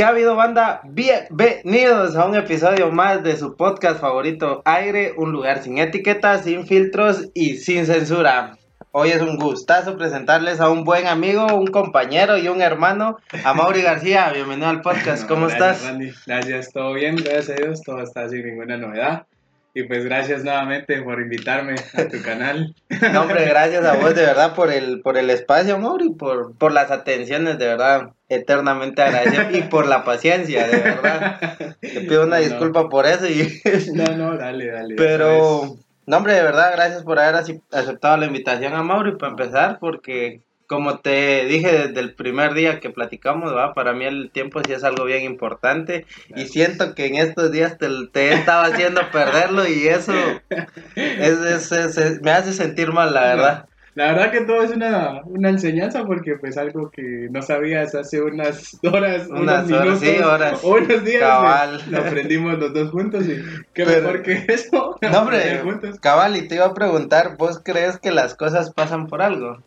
¿Qué ha habido, banda? Bienvenidos a un episodio más de su podcast favorito, Aire, un lugar sin etiquetas, sin filtros y sin censura. Hoy es un gustazo presentarles a un buen amigo, un compañero y un hermano, a Mauri García. Bienvenido al podcast, ¿cómo gracias, estás? Randy. Gracias, todo bien, gracias a Dios, todo está sin ninguna novedad. Y pues gracias nuevamente por invitarme a tu canal. No, hombre, gracias a vos de verdad por el, por el espacio, Mauri, por, por las atenciones, de verdad, eternamente agradecido y por la paciencia, de verdad. Te pido una No, no. disculpa por eso y... No, no, dale, dale. Pero, no, hombre, de verdad, gracias por haber aceptado la invitación a Mauri para empezar, porque como te dije desde el primer día que platicamos, ¿va? para mí el tiempo sí es algo bien importante y Gracias. siento que en estos días te, te he estado haciendo perderlo y eso es, es- es- me hace sentir mal, la verdad. La verdad que todo es una, una enseñanza porque pues algo que no sabías hace unas horas, Unas unos horas, minutos, sí, horas. o unos días, Cabal. pues, lo aprendimos los dos juntos y qué Pero- mejor que eso. No, hombre, juntos. cabal, y te iba a preguntar, ¿vos crees que las cosas pasan por algo?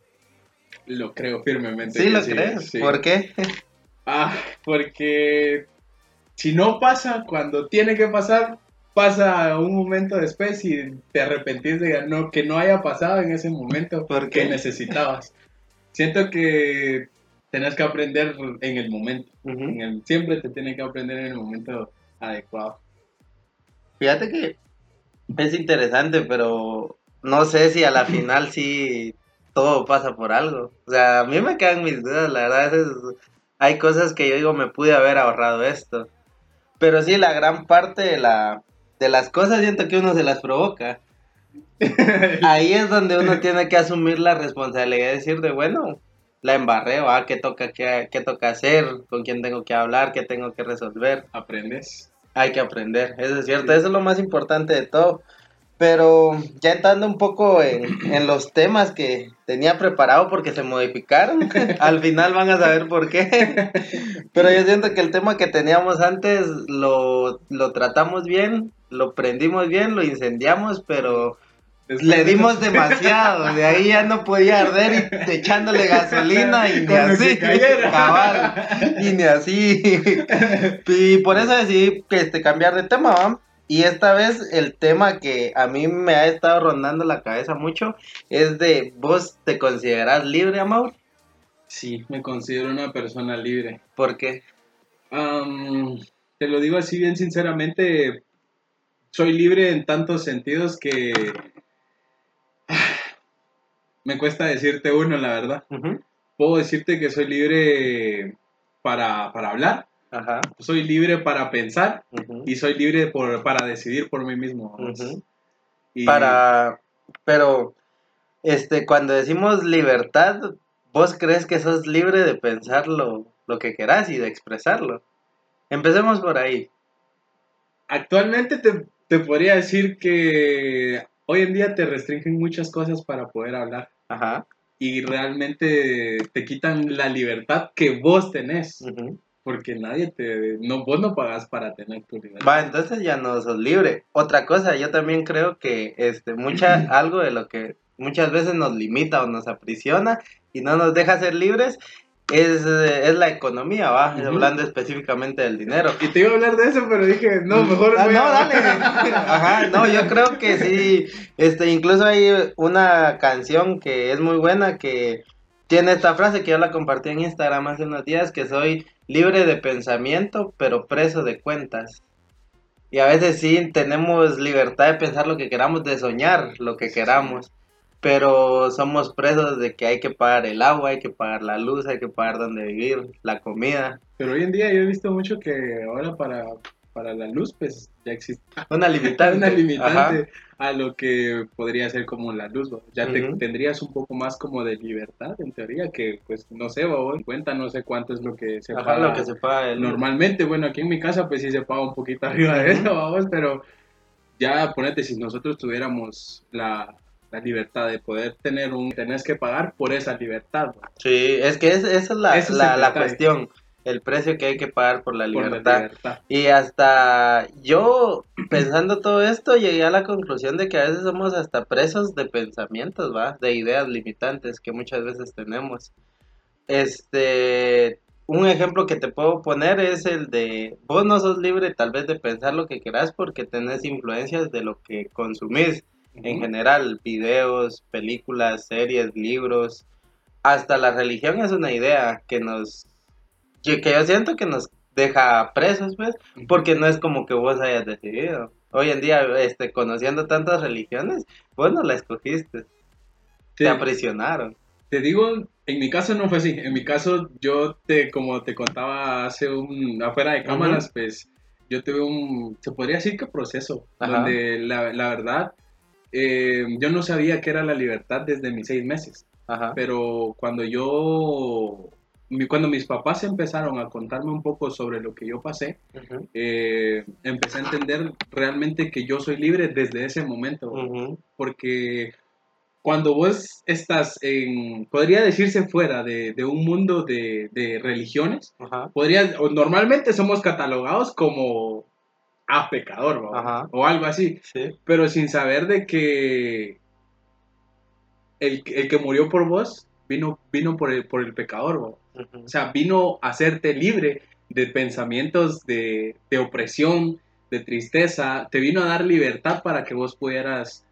Lo creo firmemente. ¿Sí lo crees? sí. ¿Por qué? Ah, porque si no pasa cuando tiene que pasar, pasa un momento después y te arrepentís de no, que no haya pasado en ese momento ¿Por que qué? necesitabas. Siento que tenés que aprender en el momento. En el- siempre te tiene que aprender en el momento adecuado. Fíjate que es interesante, pero no sé si a la final sí todo pasa por algo. O sea, a mí me quedan mis dudas, la verdad. veces hay cosas que yo digo, me pude haber ahorrado esto. Pero sí, la gran parte de, la, de las cosas siento que uno se las provoca. Ahí es donde uno tiene que asumir la responsabilidad de decir de, bueno, la embarré, ¿va? ¿Qué toca, qué, qué toca hacer? ¿Con quién tengo que hablar? ¿Qué tengo que resolver? Aprendes. Hay que aprender, eso es cierto, eso es lo más importante de todo. Pero ya entrando un poco en, en los temas que tenía preparado porque se modificaron, al final van a saber por qué. Pero yo siento que el tema que teníamos antes lo, lo tratamos bien, lo prendimos bien, lo incendiamos, pero Después le dimos demasiado. De ahí ya no podía arder y echándole gasolina y ni así. Cabal, y ni así. Y por eso decidí que, este, cambiar de tema, ¿va? Y esta vez el tema que a mí me ha estado rondando la cabeza mucho es de vos te consideras libre, Amor. Sí, me considero una persona libre. ¿Por qué? Te lo digo así bien sinceramente, soy libre en tantos sentidos que me cuesta decirte uno, la verdad. Puedo decirte que soy libre para, para hablar, Ajá. soy libre para pensar y soy libre por, para decidir por mí mismo. Y Para, pero, este, cuando decimos libertad, ¿vos crees que sos libre de pensar lo, lo que querás y de expresarlo? Empecemos por ahí. Actualmente te, te podría decir que hoy en día te restringen muchas cosas para poder hablar. Ajá. y realmente te quitan la libertad que vos tenés. Porque nadie te... No, vos no pagas para tener tu libertad. Va, entonces ya no sos libre. Otra cosa, yo también creo que este mucha algo de lo que muchas veces nos limita o nos aprisiona y no nos deja ser libres, es, eh, es la economía, ¿va? Hablando específicamente del dinero. Y te iba a hablar de eso, pero dije, no, mejor Ah, voy no, a- dale. Ajá, no, yo creo que sí. Este, incluso hay una canción que es muy buena que tiene esta frase que yo la compartí en Instagram hace unos días que soy libre de pensamiento, pero preso de cuentas. Y a veces sí tenemos libertad de pensar lo que queramos, de soñar lo que queramos, pero somos presos de que hay que pagar el agua, hay que pagar la luz, hay que pagar donde vivir, la comida. Pero hoy en día yo he visto mucho que ahora para, para la luz, pues ya existe Una limitante. una limitante a lo que podría ser como la luz. Ya te- tendrías un poco más como de libertad, en teoría, que pues no sé, ¿va? en cuenta no sé cuánto es lo que se Ajá, paga lo que se paga el- normalmente. Bueno, aquí en mi casa pues sí se paga un poquito arriba de eso, vamos, pero ya ponete, si nosotros tuviéramos la, la libertad de poder tener un... Tenés que pagar por esa libertad. ¿va? Sí, es que es- esa es la, la, la cuestión, el precio que hay que pagar por la Por la libertad. Y hasta yo, pensando todo esto, llegué a la conclusión de que a veces somos hasta presos de pensamientos, ¿va? De ideas limitantes que muchas veces tenemos. Este, un ejemplo que te puedo poner es el de, vos no sos libre tal vez de pensar lo que querás porque tenés influencias de lo que consumís en general, videos, películas, series, libros, hasta la religión es una idea que nos, que, que yo siento que nos deja presos, pues, porque no es como que vos hayas decidido. Hoy en día, este, conociendo tantas religiones, vos no la escogiste, Sí. te aprisionaron. Te digo, en mi caso no fue así. En mi caso, yo te, como te contaba hace un, afuera de cámaras, pues yo tuve un, se podría decir que proceso, Ajá. donde la, la verdad, eh, yo no sabía qué era la libertad desde mis seis meses. Ajá. Pero cuando yo, cuando mis papás empezaron a contarme un poco sobre lo que yo pasé, eh, empecé a entender realmente que yo soy libre desde ese momento. Porque cuando vos estás en, podría decirse fuera de, de un mundo de, de religiones, podría, o normalmente somos catalogados como a pecador o algo así, Sí. pero sin saber de que el, el que murió por vos vino, vino por, el, por el pecador, o sea, vino a hacerte libre de pensamientos de, de opresión, de tristeza, te vino a dar libertad para que vos pudieras,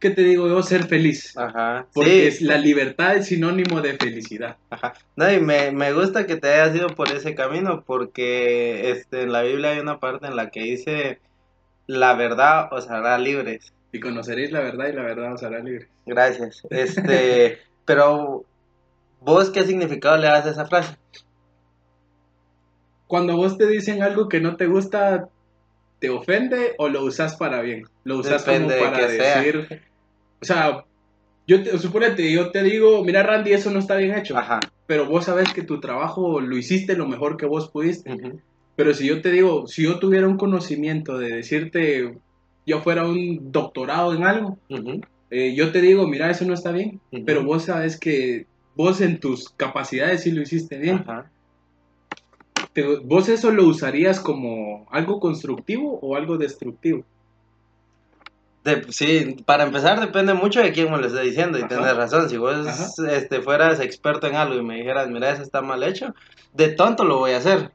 ¿qué te digo yo? Ser feliz. Ajá. Porque Sí, la libertad es sinónimo de felicidad. Ajá. No, y me, me gusta que te hayas ido por ese camino porque este, en la Biblia hay una parte en la que dice, la verdad os hará libres. Y conoceréis la verdad y la verdad os hará libre. Gracias. Este, pero vos qué significado le das a esa frase? Cuando vos te dicen algo que no te gusta, ¿te ofende o lo usas para bien? Lo usas Depende como para sea. decir... O sea, yo te, supónete, yo te digo, mira Randy, eso no está bien hecho. Ajá. Pero vos sabes que tu trabajo lo hiciste lo mejor que vos pudiste. Pero si yo te digo, si yo tuviera un conocimiento de decirte, yo fuera un doctorado en algo. Eh, yo te digo, mira, eso no está bien. Ujú. Pero vos sabes que vos en tus capacidades sí lo hiciste bien. Ajá. Te- ¿Vos eso lo usarías como algo constructivo o algo destructivo? De- sí, para empezar depende mucho de quién me lo esté diciendo y Ajá. tenés razón. Si vos Ajá. este, fueras experto en algo y me dijeras, mira, eso está mal hecho, de tonto lo voy a hacer.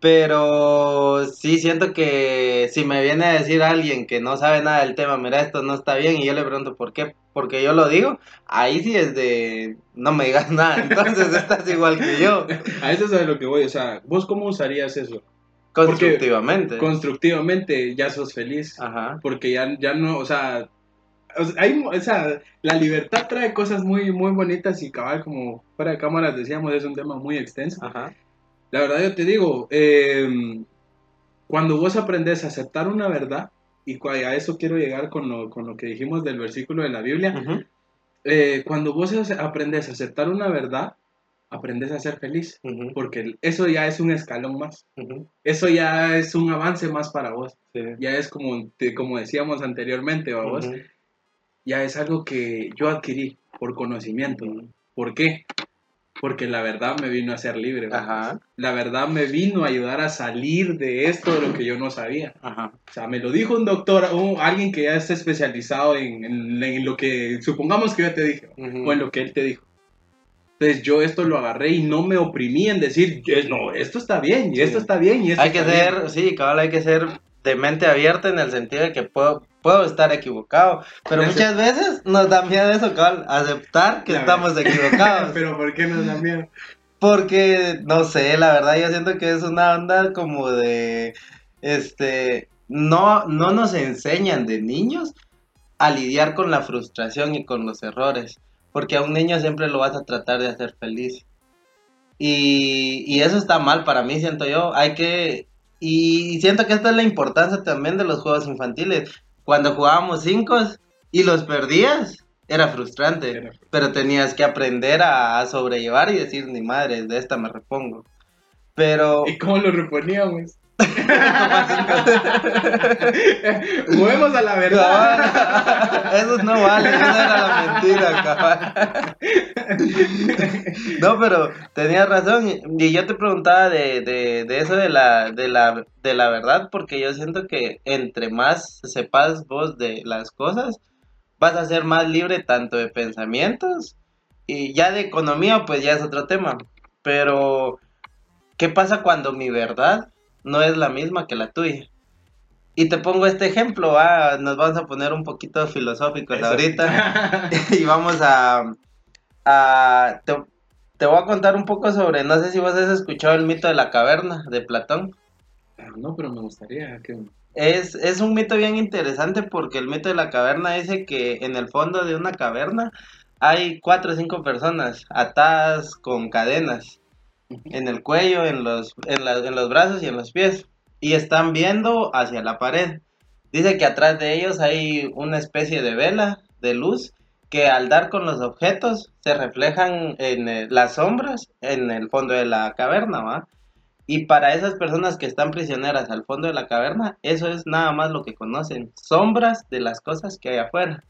Pero sí siento que si me viene a decir alguien que no sabe nada del tema, mira, esto no está bien, y yo le pregunto por qué, porque yo lo digo, ahí sí es de no me digas nada, entonces estás igual que yo, A eso es a lo que voy. O sea, ¿vos cómo usarías eso? constructivamente. Constructivamente ya sos feliz. Ajá. porque ya, ya no, o sea, o sea, hay, o sea, la libertad trae cosas muy, muy bonitas y cabal, como fuera de cámaras decíamos, es un tema muy extenso. Ajá. La verdad yo te digo, eh, cuando vos aprendes a aceptar una verdad, y a eso quiero llegar con lo, con lo que dijimos del versículo de la Biblia, Ujú. eh, cuando vos aprendes a aceptar una verdad, aprendes a ser feliz, Ujú. porque eso ya es un escalón más, Ujú. eso ya es un avance más para vos, Sí. ya es como, como decíamos anteriormente, ¿va vos? Ya es algo que yo adquirí por conocimiento. ¿Por qué? Porque la verdad me vino a ser libre. La verdad me vino a ayudar a salir de esto de lo que yo no sabía. ajá. O sea, me lo dijo un doctor, un- alguien que ya está especializado en, en- en lo que, supongamos que yo te dije, o en lo que él te dijo. Entonces yo esto lo agarré y no me oprimí en decir, "Eh, no, esto está bien, y Sí. esto está bien, y esto Hay que está bien". ser, sí, cabal, hay que ser de mente abierta en el sentido de que puedo, puedo estar equivocado. Pero muchas veces nos da miedo eso, cabal, aceptar que La estamos equivocados. Pero ¿por qué nos da miedo? Porque, no sé, la verdad yo siento que es una onda como de, este, no, no nos enseñan de niños a lidiar con la frustración y con los errores. Porque a un niño siempre lo vas a tratar de hacer feliz. Y, y eso está mal para mí, siento yo. Hay que, y siento que esta es la importancia también de los juegos infantiles. Cuando jugábamos cinco y los perdías, era frustrante. Era- Pero tenías que aprender a, a sobrellevar y decir, ni madre, de esta me repongo. Pero... ¿Y cómo lo reponíamos? Juguemos a la verdad. Cabal, Eso no vale, esa era la mentira. No, pero tenías razón. Y yo te preguntaba de, de, de eso de la, de, la, de la verdad, porque yo siento que entre más sepas vos de las cosas, vas a ser más libre tanto de pensamientos y ya de economía, pues ya es otro tema. Pero, ¿qué pasa cuando mi verdad no es la misma que la tuya? Y te pongo este ejemplo, nos vamos a poner un poquito filosóficos Eso. ahorita y vamos a, a te, te voy a contar un poco sobre, no sé si vos has escuchado el mito de la caverna de Platón. no, pero me gustaría que... Es, es un mito bien interesante porque el mito de la caverna dice que en el fondo de una caverna hay cuatro o cinco personas atadas con cadenas en el cuello, en los, en, en los brazos y en los pies y están viendo hacia la pared. Dice que atrás de ellos hay una especie de vela de luz que al dar con los objetos se reflejan en eh, las sombras en el fondo de la caverna, ¿va? Y para esas personas que están prisioneras al fondo de la caverna, eso es nada más lo que conocen, sombras de las cosas que hay afuera.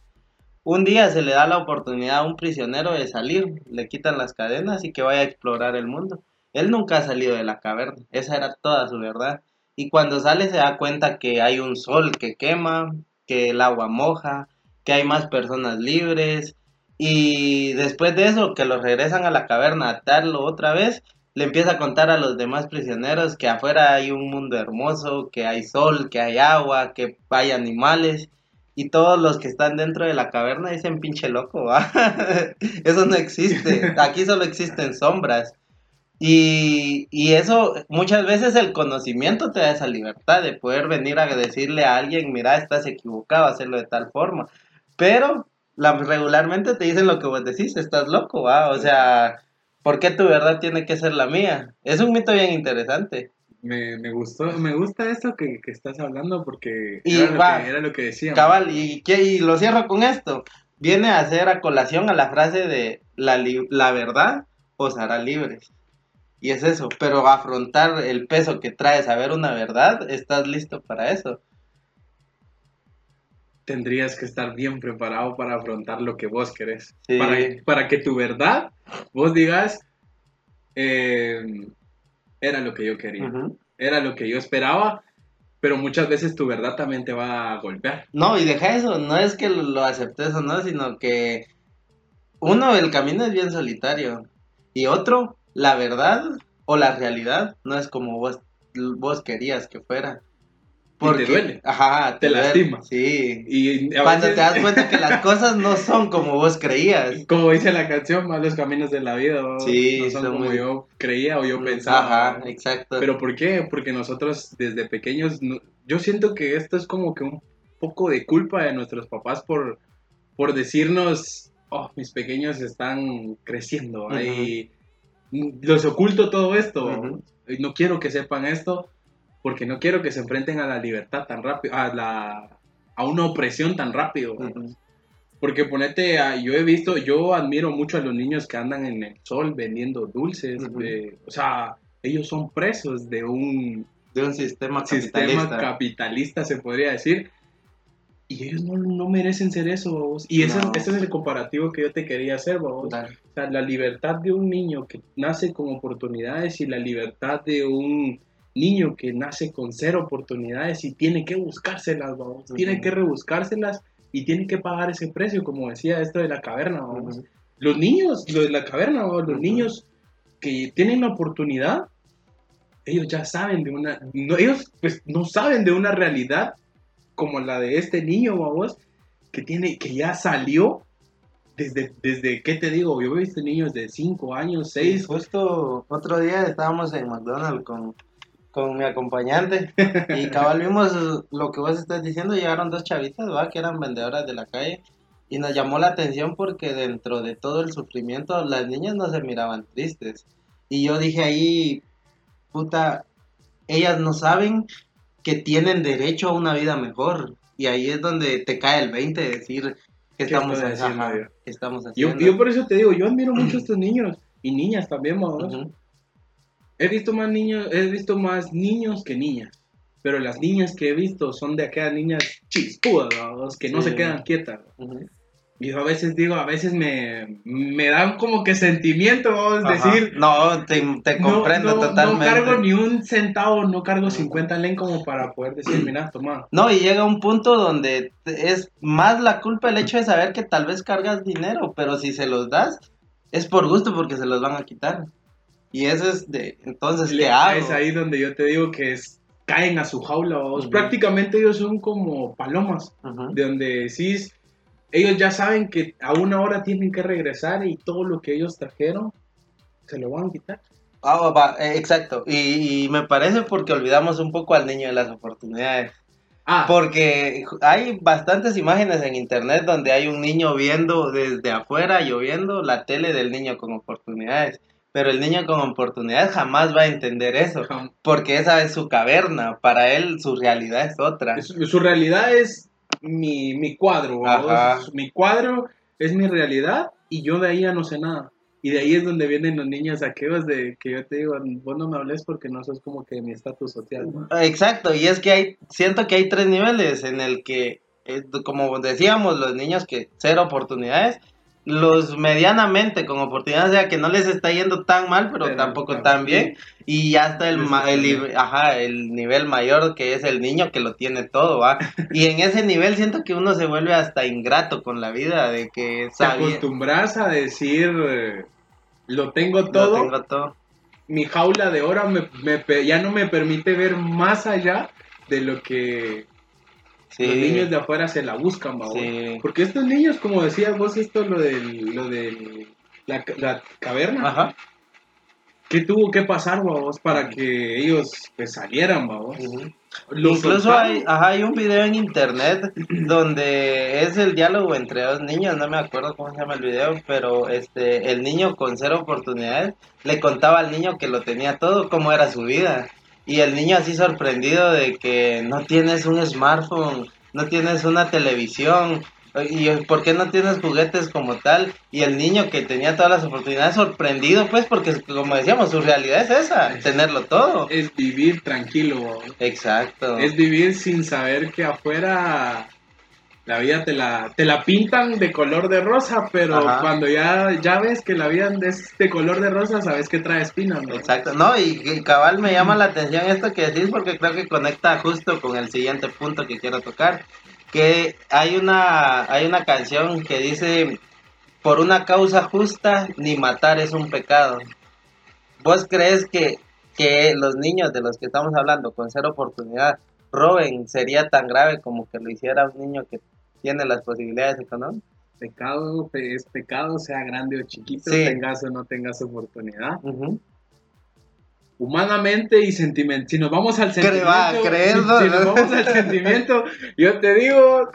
Un día se le da la oportunidad a un prisionero de salir, le quitan las cadenas y que vaya a explorar el mundo. Él nunca ha salido de la caverna, esa era toda su verdad. Y cuando sale se da cuenta que hay un sol que quema, que el agua moja, que hay más personas libres. Y después de eso, que lo regresan a la caverna a atarlo otra vez, le empieza a contar a los demás prisioneros que afuera hay un mundo hermoso, que hay sol, que hay agua, que hay animales. Y todos los que están dentro de la caverna dicen pinche loco, ¿va? Eso no existe. Aquí solo existen sombras. Y, y eso, muchas veces el conocimiento te da esa libertad de poder venir a decirle a alguien, mira, estás equivocado, hacerlo de tal forma. Pero la, regularmente te dicen lo que vos decís, estás loco, ¿va? O sea, ¿por qué tu verdad tiene que ser la mía? Es un mito bien interesante. Me, me gustó, me gusta esto que, que estás hablando porque Y era, lo que, era lo que decíamos. Cabal, y, y lo cierro con esto. Viene a hacer a colación a la frase de la, la verdad os hará libres. Y es eso, pero afrontar el peso que trae saber una verdad, estás listo para eso. Tendrías que estar bien preparado para afrontar lo que vos querés. Sí. Para, para que tu verdad, vos digas, eh, era lo que yo quería, era lo que yo esperaba, pero muchas veces tu verdad también te va a golpear. No, y deja eso, no es que lo, lo aceptes o no, sino que uno, el camino es bien solitario. Y otro, la verdad o la realidad no es como vos, vos querías que fuera. te duele. Ajá, Te lastima. Sí. Y Cuando te das cuenta que las cosas no son como vos creías. Como dice la canción, malos caminos de la vida, ¿no? Sí, no son son como muy- yo creía o yo pensaba. Ajá, exacto. Pero ¿por qué? Porque nosotros desde pequeños, no- yo siento que esto es como que un poco de culpa de nuestros papás por, por decirnos, oh, mis pequeños están creciendo, ahí los oculto todo esto, y no quiero que sepan esto, porque no quiero que se enfrenten a la libertad tan rápido, a, la, a una opresión tan rápido. Porque ponete, a- yo he visto, yo admiro mucho a los niños que andan en el sol vendiendo dulces, de- o sea, ellos son presos de un De un sistema sistema capitalista. capitalista, se podría decir. Y ellos no, no merecen ser eso, babos. Y ese, No. ese es el comparativo que yo te quería hacer, babos. Dale. O sea, la libertad de un niño que nace con oportunidades y la libertad de un niño que nace con cero oportunidades y tiene que buscárselas, babos. Tiene que rebuscárselas y tiene que pagar ese precio, como decía esto de la caverna. Ujú. Los niños, lo de la caverna, babos, los niños que tienen la oportunidad, ellos ya saben de una, no, ellos pues no saben de una realidad como la de este niño, babos, que tiene, que ya salió desde, desde, ¿qué te digo? Yo he visto niños de 5 años, 6, Justo otro día estábamos en McDonald's con, con mi acompañante y cabal vimos lo que vos estás diciendo, llegaron dos chavitas, ¿va? Que eran vendedoras de la calle y nos llamó la atención porque dentro de todo el sufrimiento las niñas no se miraban tristes. Y yo dije ahí, puta, ellas no saben que tienen derecho a una vida mejor. Y ahí es donde te cae el 20 de decir que ¿Qué estamos, haciendo yo? qué estamos Yo, haciendo. yo por eso te digo, yo admiro mucho a estos niños y niñas también. Ujú. He visto más niños, he visto más niños que niñas. Pero las niñas que he visto son de aquellas niñas chispudas, que no Sí. se quedan quietas. Yo a veces digo, a veces me, me dan como que sentimiento, vamos a decir, No, te, te no, comprendo no, totalmente. no cargo ni un centavo, no cargo 50 len como para poder decir, mira, toma. No, y llega un punto donde es más la culpa el hecho de saber que tal vez cargas dinero, pero si se los das, es por gusto porque se los van a quitar. Y eso es de, entonces, ¿qué hago? Es ahí donde yo te digo que es, caen a su jaula, vamos. Ujú. Prácticamente ellos son como palomas, Ujú. de donde decís, ellos ya saben que a una hora tienen que regresar y todo lo que ellos trajeron se lo van a quitar. Ah, va, eh, exacto. Y, y me parece porque olvidamos un poco al niño de las oportunidades. Ah, Porque hay bastantes imágenes en internet donde hay un niño viendo desde afuera, lloviendo, la tele del niño con oportunidades. Pero el niño con oportunidades jamás va a entender eso. Porque esa es su caverna, para él su realidad es otra. Su, su realidad es mi, mi cuadro. Mi cuadro es mi realidad y yo de ahí ya no sé nada. Y de ahí es donde vienen los niños aquellos de que yo te digo, vos no me hables porque no sos como que mi estatus social. ¿no? Exacto, y es que hay, siento que hay tres niveles en el que, eh, como decíamos, los niños que cero oportunidades, los medianamente con oportunidades, o sea, que no les está yendo tan mal, pero, Pero, tampoco claro, tan sí. bien, y ya está el, el, ajá, el nivel mayor que es el niño que lo tiene todo, ¿va? Y en ese nivel siento que uno se vuelve hasta ingrato con la vida, de que Te sabía, acostumbras a decir, eh, lo tengo lo todo, tengo todo. mi jaula de oro me, ya no me permite ver más allá de lo que Sí, los niños de afuera se la buscan, babos. sí. Porque estos niños, como decías vos, esto lo del, lo del la, la caverna, Ajá. ¿qué tuvo que pasar, babos, para que ellos pues, salieran, babos? Los Incluso hay, ajá, hay un video en internet donde es el diálogo entre dos niños, no me acuerdo cómo se llama el video, pero este el niño con cero oportunidades le contaba al niño que lo tenía todo, cómo era su vida. Y el niño así sorprendido de que no tienes un smartphone, no tienes una televisión, y ¿por qué no tienes juguetes como tal? Y el niño que tenía todas las oportunidades sorprendido, pues, porque como decíamos, su realidad es esa, tenerlo todo. Es vivir tranquilo. Exacto. Es vivir sin saber que afuera la vida te la, te la pintan de color de rosa, pero Ajá. cuando ya, ya ves que la vida es de color de rosa, sabes que trae espinas, ¿no? Exacto, no, y, y cabal me llama la atención esto que decís porque creo que conecta justo con el siguiente punto que quiero tocar, que hay una, hay una canción que dice, por una causa justa, ni matar es un pecado. ¿Vos crees que, que los niños de los que estamos hablando con cero oportunidad roben sería tan grave como que lo hiciera un niño que tiene las posibilidades económicas? Pecado pe- es pecado, sea grande o chiquito, Sí. tengas o no tengas oportunidad. Ujú. Humanamente y sentimental. Si nos vamos al sentimiento, va, si, creerlo, si ¿no? nos vamos al sentimiento, yo te digo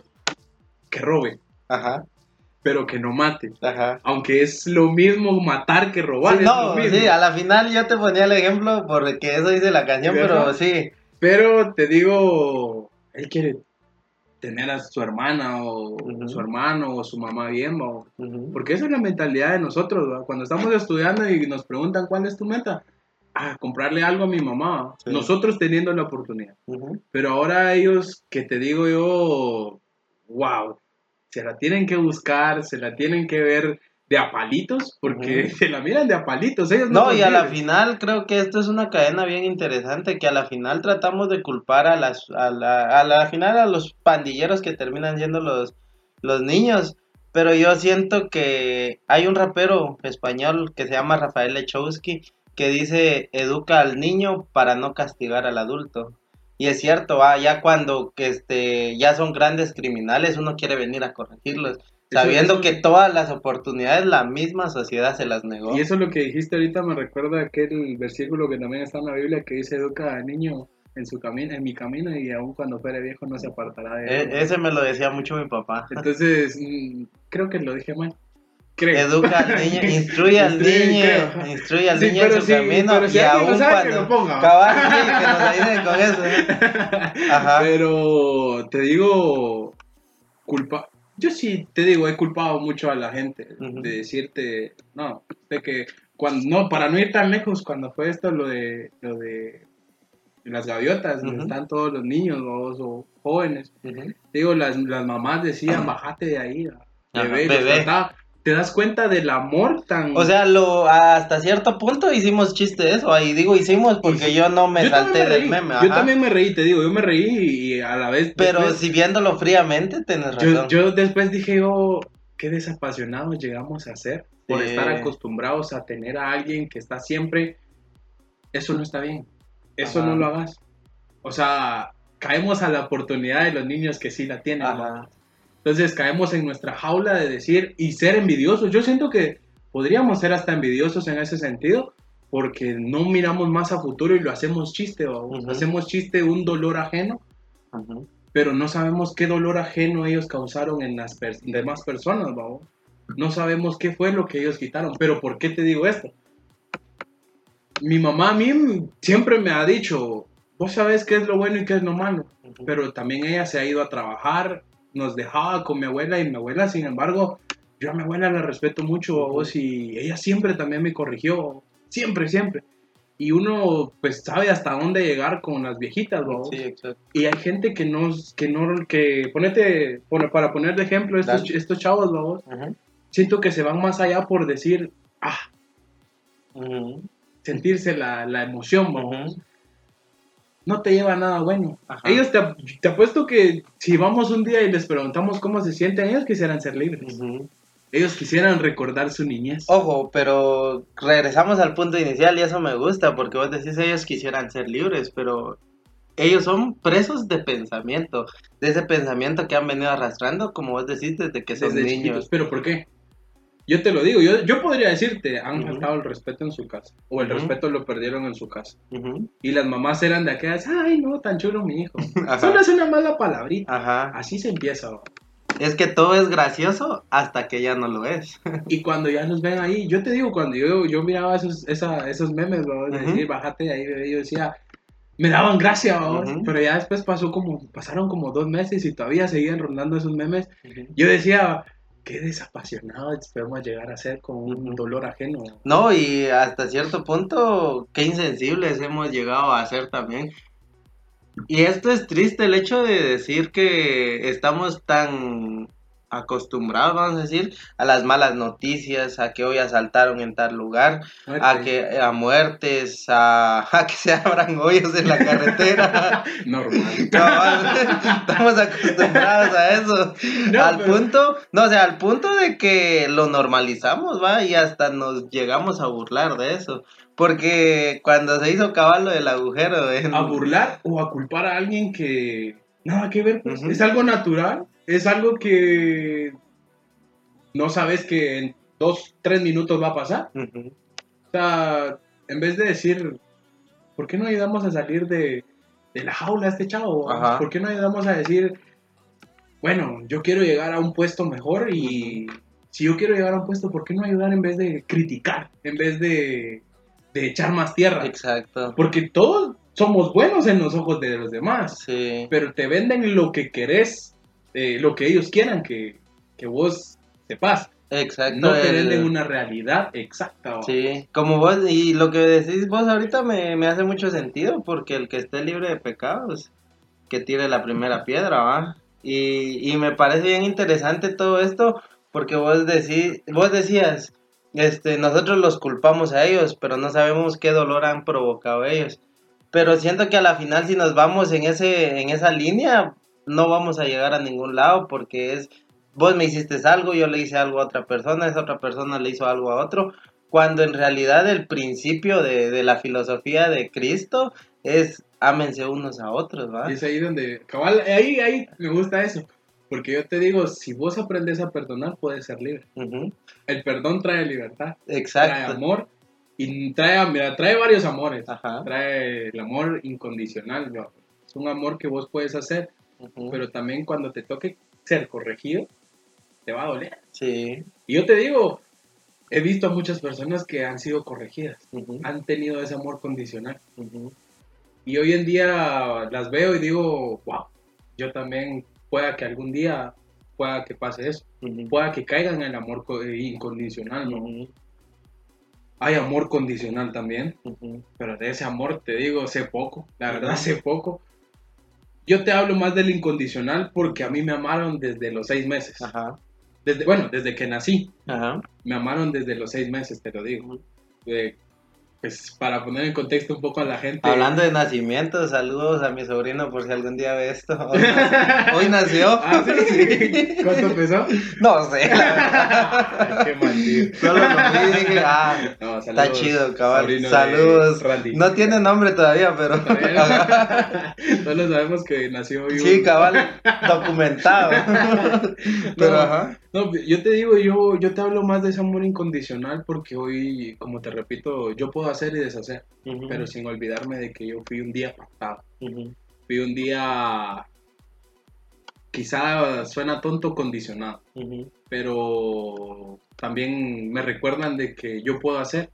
que robe, Ajá, pero que no mate. ajá. Aunque es lo mismo matar que robar. Sí, no, sí, a la final yo te ponía el ejemplo porque eso dice la canción, pero sí. Pero te digo, él quiere tener a su hermana o su hermano o su mamá bien, porque esa es la mentalidad de nosotros, ¿va? cuando estamos estudiando y nos preguntan cuál es tu meta, ah, comprarle algo a mi mamá, nosotros teniendo la oportunidad, Ujú. pero ahora ellos, que te digo yo, wow, se la tienen que buscar, se la tienen que ver de a palitos, porque se la miran de a palitos. Ellos no, No, y a la final creo que esto es una cadena bien interesante, que a la final tratamos de culpar a las, a la, a la final a los pandilleros que terminan siendo los, los niños, pero yo siento que hay un rapero español que se llama Rafael Lechowski que dice educa al niño para no castigar al adulto. Y es cierto, ah, ya cuando que este, ya son grandes criminales, uno quiere venir a corregirlos, sabiendo eso- que todas las oportunidades la misma sociedad se las negó. Y eso lo que dijiste ahorita me recuerda a aquel versículo que también está en la Biblia que dice educa al niño en su camino, en mi camino y aun cuando fuere viejo no se apartará de él. E- ese me lo decía mucho mi papá. Entonces, mm, creo que lo dije mal. Creo. Educa al niño, instruye al niño, instruye al Sí, niño en su sí, camino si y aún cuando ponga. cabal, sí, que nos ayuden con eso. Ajá. Pero te digo, culpa. Yo sí te digo, he culpado mucho a la gente de decirte, no, de que cuando no, para no ir tan lejos, cuando fue esto lo de lo de las gaviotas, donde están todos los niños o jóvenes, digo, las, las mamás decían, bájate de ahí, bebé, los bebé. Te das cuenta del amor tan... O sea, lo hasta cierto punto hicimos chiste de eso, ahí digo hicimos porque yo no me Yo salté del reí, meme, Yo también me reí, te digo, yo me reí y a la vez... Pero después- si viéndolo fríamente tenés razón. yo después dije, oh, qué desapasionados llegamos a ser por Sí. estar acostumbrados a tener a alguien que está siempre. Eso no está bien. Eso Ajá. no lo hagas. O sea, caemos a la oportunidad de los niños que sí la tienen. Ajá. Entonces caemos en nuestra jaula de decir y ser envidiosos. Yo siento que podríamos ser hasta envidiosos en ese sentido porque no miramos más a futuro y lo hacemos chiste. ¿va? Ujú. Hacemos chiste un dolor ajeno Ujú. pero no sabemos qué dolor ajeno ellos causaron en las per- demás personas, ¿va? No sabemos qué fue lo que ellos quitaron. Pero ¿por qué te digo esto? Mi mamá a mí siempre me ha dicho, vos sabes qué es lo bueno y qué es lo malo, Ujú. pero también ella se ha ido a trabajar, nos dejaba con mi abuela y mi abuela, sin embargo, yo a mi abuela la respeto mucho a vos y ella siempre también me corrigió, siempre, siempre. Y uno pues sabe hasta dónde llegar con las viejitas, ¿va? Sí, exacto. Y hay gente que no, que no, que ponete, para poner de ejemplo, estos, estos chavos, siento que se van más allá por decir, ah, sentirse la, la emoción. No te lleva a nada bueno. Ajá. Ellos te, te apuesto que si vamos un día y les preguntamos cómo se sienten, ellos quisieran ser libres. Ellos quisieran recordar su niñez. Ojo, pero regresamos al punto inicial y eso me gusta porque vos decís ellos quisieran ser libres, pero ellos son presos de pensamiento, de ese pensamiento que han venido arrastrando, como vos decís, desde que son desde niños. chiquitos. ¿Pero por qué? Yo te lo digo, yo, yo podría decirte, han Ujú. faltado el respeto en su casa, o el Ujú. respeto lo perdieron en su casa. Ujú. Y las mamás eran de aquellas, ay, no, tan chulo mi hijo. Solo es una mala palabrita. Ajá. Así se empieza. ¿va? Es que todo es gracioso hasta que ya no lo es. Y cuando ya nos ven ahí, yo te digo, cuando yo, yo miraba esos, esa- esos memes, ¿va? de decir, bájate de ahí, bebé", yo decía, me daban gracia, ¿va? Ujú. pero ya después pasó como, pasaron como dos meses y todavía seguían rondando esos memes. Yo decía, qué desapasionados podemos llegar a ser con un dolor ajeno. No, y hasta cierto punto, qué insensibles hemos llegado a ser también. Y esto es triste, el hecho de decir que estamos tan acostumbrados, vamos a decir, a las malas noticias, a que hoy asaltaron en tal lugar, a que a muertes, a, a que se abran hoyos en la carretera. Normal. Estamos acostumbrados a eso. No, al pero- punto, no, o sea, al punto de que lo normalizamos, va, y hasta nos llegamos a burlar de eso. Porque cuando se hizo caballo del agujero, en- a burlar o a culpar a alguien que nada que ver, pues. Es algo natural, es algo que no sabes que en dos, tres minutos va a pasar. O sea, en vez de decir, ¿por qué no ayudamos a salir de, de la jaula a este chavo? Ajá. ¿Por qué no ayudamos a decir, bueno, yo quiero llegar a un puesto mejor y si yo quiero llegar a un puesto, ¿por qué no ayudar en vez de criticar, en vez de, de echar más tierra? Exacto. Porque todos somos buenos en los ojos de los demás, Sí. pero te venden lo que querés, eh, lo que ellos quieran que, que vos sepas. Exacto. No te venden una realidad exacta. Sí, como vos, y lo que decís vos ahorita me, me hace mucho sentido, porque el que esté libre de pecados, que tire la primera piedra, ¿va? Y, y me parece bien interesante todo esto porque vos, decí, vos decías, este, nosotros los culpamos a ellos, pero no sabemos qué dolor han provocado ellos. Pero siento que a la final si nos vamos en, ese, en esa línea, no vamos a llegar a ningún lado porque es, vos me hiciste algo, yo le hice algo a otra persona, esa otra persona le hizo algo a otro, cuando en realidad el principio de, de la filosofía de Cristo es ámense unos a otros, ¿va? Y es ahí donde, cabal, ahí, ahí me gusta eso. Porque yo te digo, si vos aprendes a perdonar, puedes ser libre. El perdón trae libertad, trae Exacto. amor y trae, mira, trae varios amores. Ajá. Trae el amor incondicional, ¿no? es un amor que vos puedes hacer, pero también cuando te toque ser corregido, te va a doler. Sí. Y yo te digo, he visto a muchas personas que han sido corregidas, ujú, han tenido ese amor condicional. ujú, Y hoy en día las veo y digo, wow, yo también pueda que algún día pueda que pase eso, ujú, pueda que caigan en el amor eh, incondicional, ¿no? Hay amor condicional también, pero de ese amor te digo, sé poco, la verdad sé poco. Yo te hablo más del incondicional porque a mí me amaron desde los seis meses. Ajá. Desde, bueno, desde que nací, Ajá. me amaron desde los seis meses, te lo digo. Eh, pues para poner en contexto un poco a la gente. Hablando de nacimiento, saludos a mi sobrino por si algún día ve esto. Hoy, hoy nació. Ah, ¿sí? ¿Cuánto empezó? No sé, la verdad. Ay, qué maldito. Solo lo vi y dije, ah, No, está saludos, chido, cabal. Saludos. No tiene nombre todavía, pero. Solo sabemos que nació vivo. Sí, cabal, documentado. Pero No. ajá. No, yo te digo, yo, yo te hablo más de ese amor incondicional porque hoy, como te repito, yo puedo hacer y deshacer, pero sin olvidarme de que yo fui un día apartado. Ujú, Fui un día, quizá suena tonto, condicionado, ujú, pero también me recuerdan de que yo puedo hacer,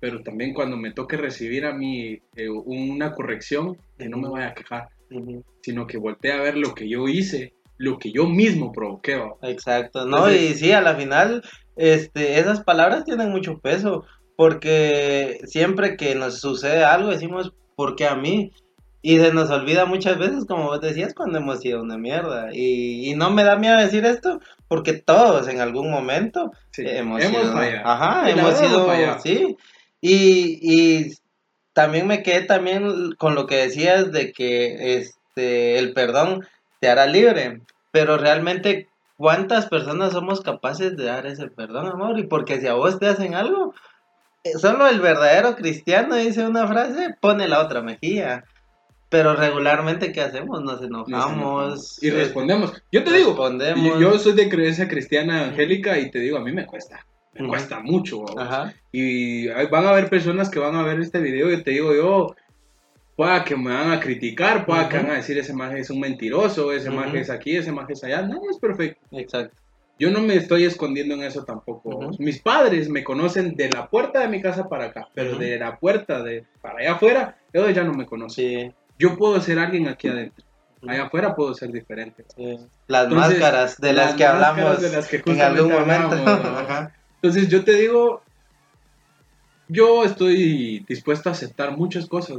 pero también cuando me toque recibir a mí eh, una corrección, que no me vaya a quejar, sino que voltee a ver lo que yo hice, lo que yo mismo provoqué. Exacto, no, y sí, a la final, este, esas palabras tienen mucho peso, porque siempre que nos sucede algo decimos, ¿por qué a mí? Y se nos olvida muchas veces, como vos decías, cuando hemos sido una mierda. Y, y no me da miedo decir esto, porque todos en algún momento Sí, hemos, sido, fallado. Ajá, hemos hemos sido, fallado. sí. Y, y también me quedé también con lo que decías de que este el perdón te hará libre, pero realmente cuántas personas somos capaces de dar ese perdón, amor, y porque si a vos te hacen algo, solo el verdadero cristiano dice una frase, pone la otra mejilla. Pero regularmente, ¿qué hacemos? Nos enojamos. y respondemos. Yo te digo, respondemos. y yo soy de creencia cristiana angélica y te digo, a mí me cuesta. Me cuesta mucho. Ajá. Y van a haber personas que van a ver este video y te digo yo, pueda que me van a criticar, pueda que van a decir ese maje es un mentiroso, ese maje es aquí, ese maje es allá. No, es perfecto. Exacto. Yo no me estoy escondiendo en eso tampoco. Mis padres me conocen de la puerta de mi casa para acá, pero de la puerta de para allá afuera, ellos ya no me conocen. Sí. Yo puedo ser alguien aquí adentro. Allá afuera puedo ser diferente. sí. Las Entonces, máscaras de las, las que hablamos de las que en algún momento. Entonces yo te digo, yo estoy dispuesto a aceptar muchas cosas,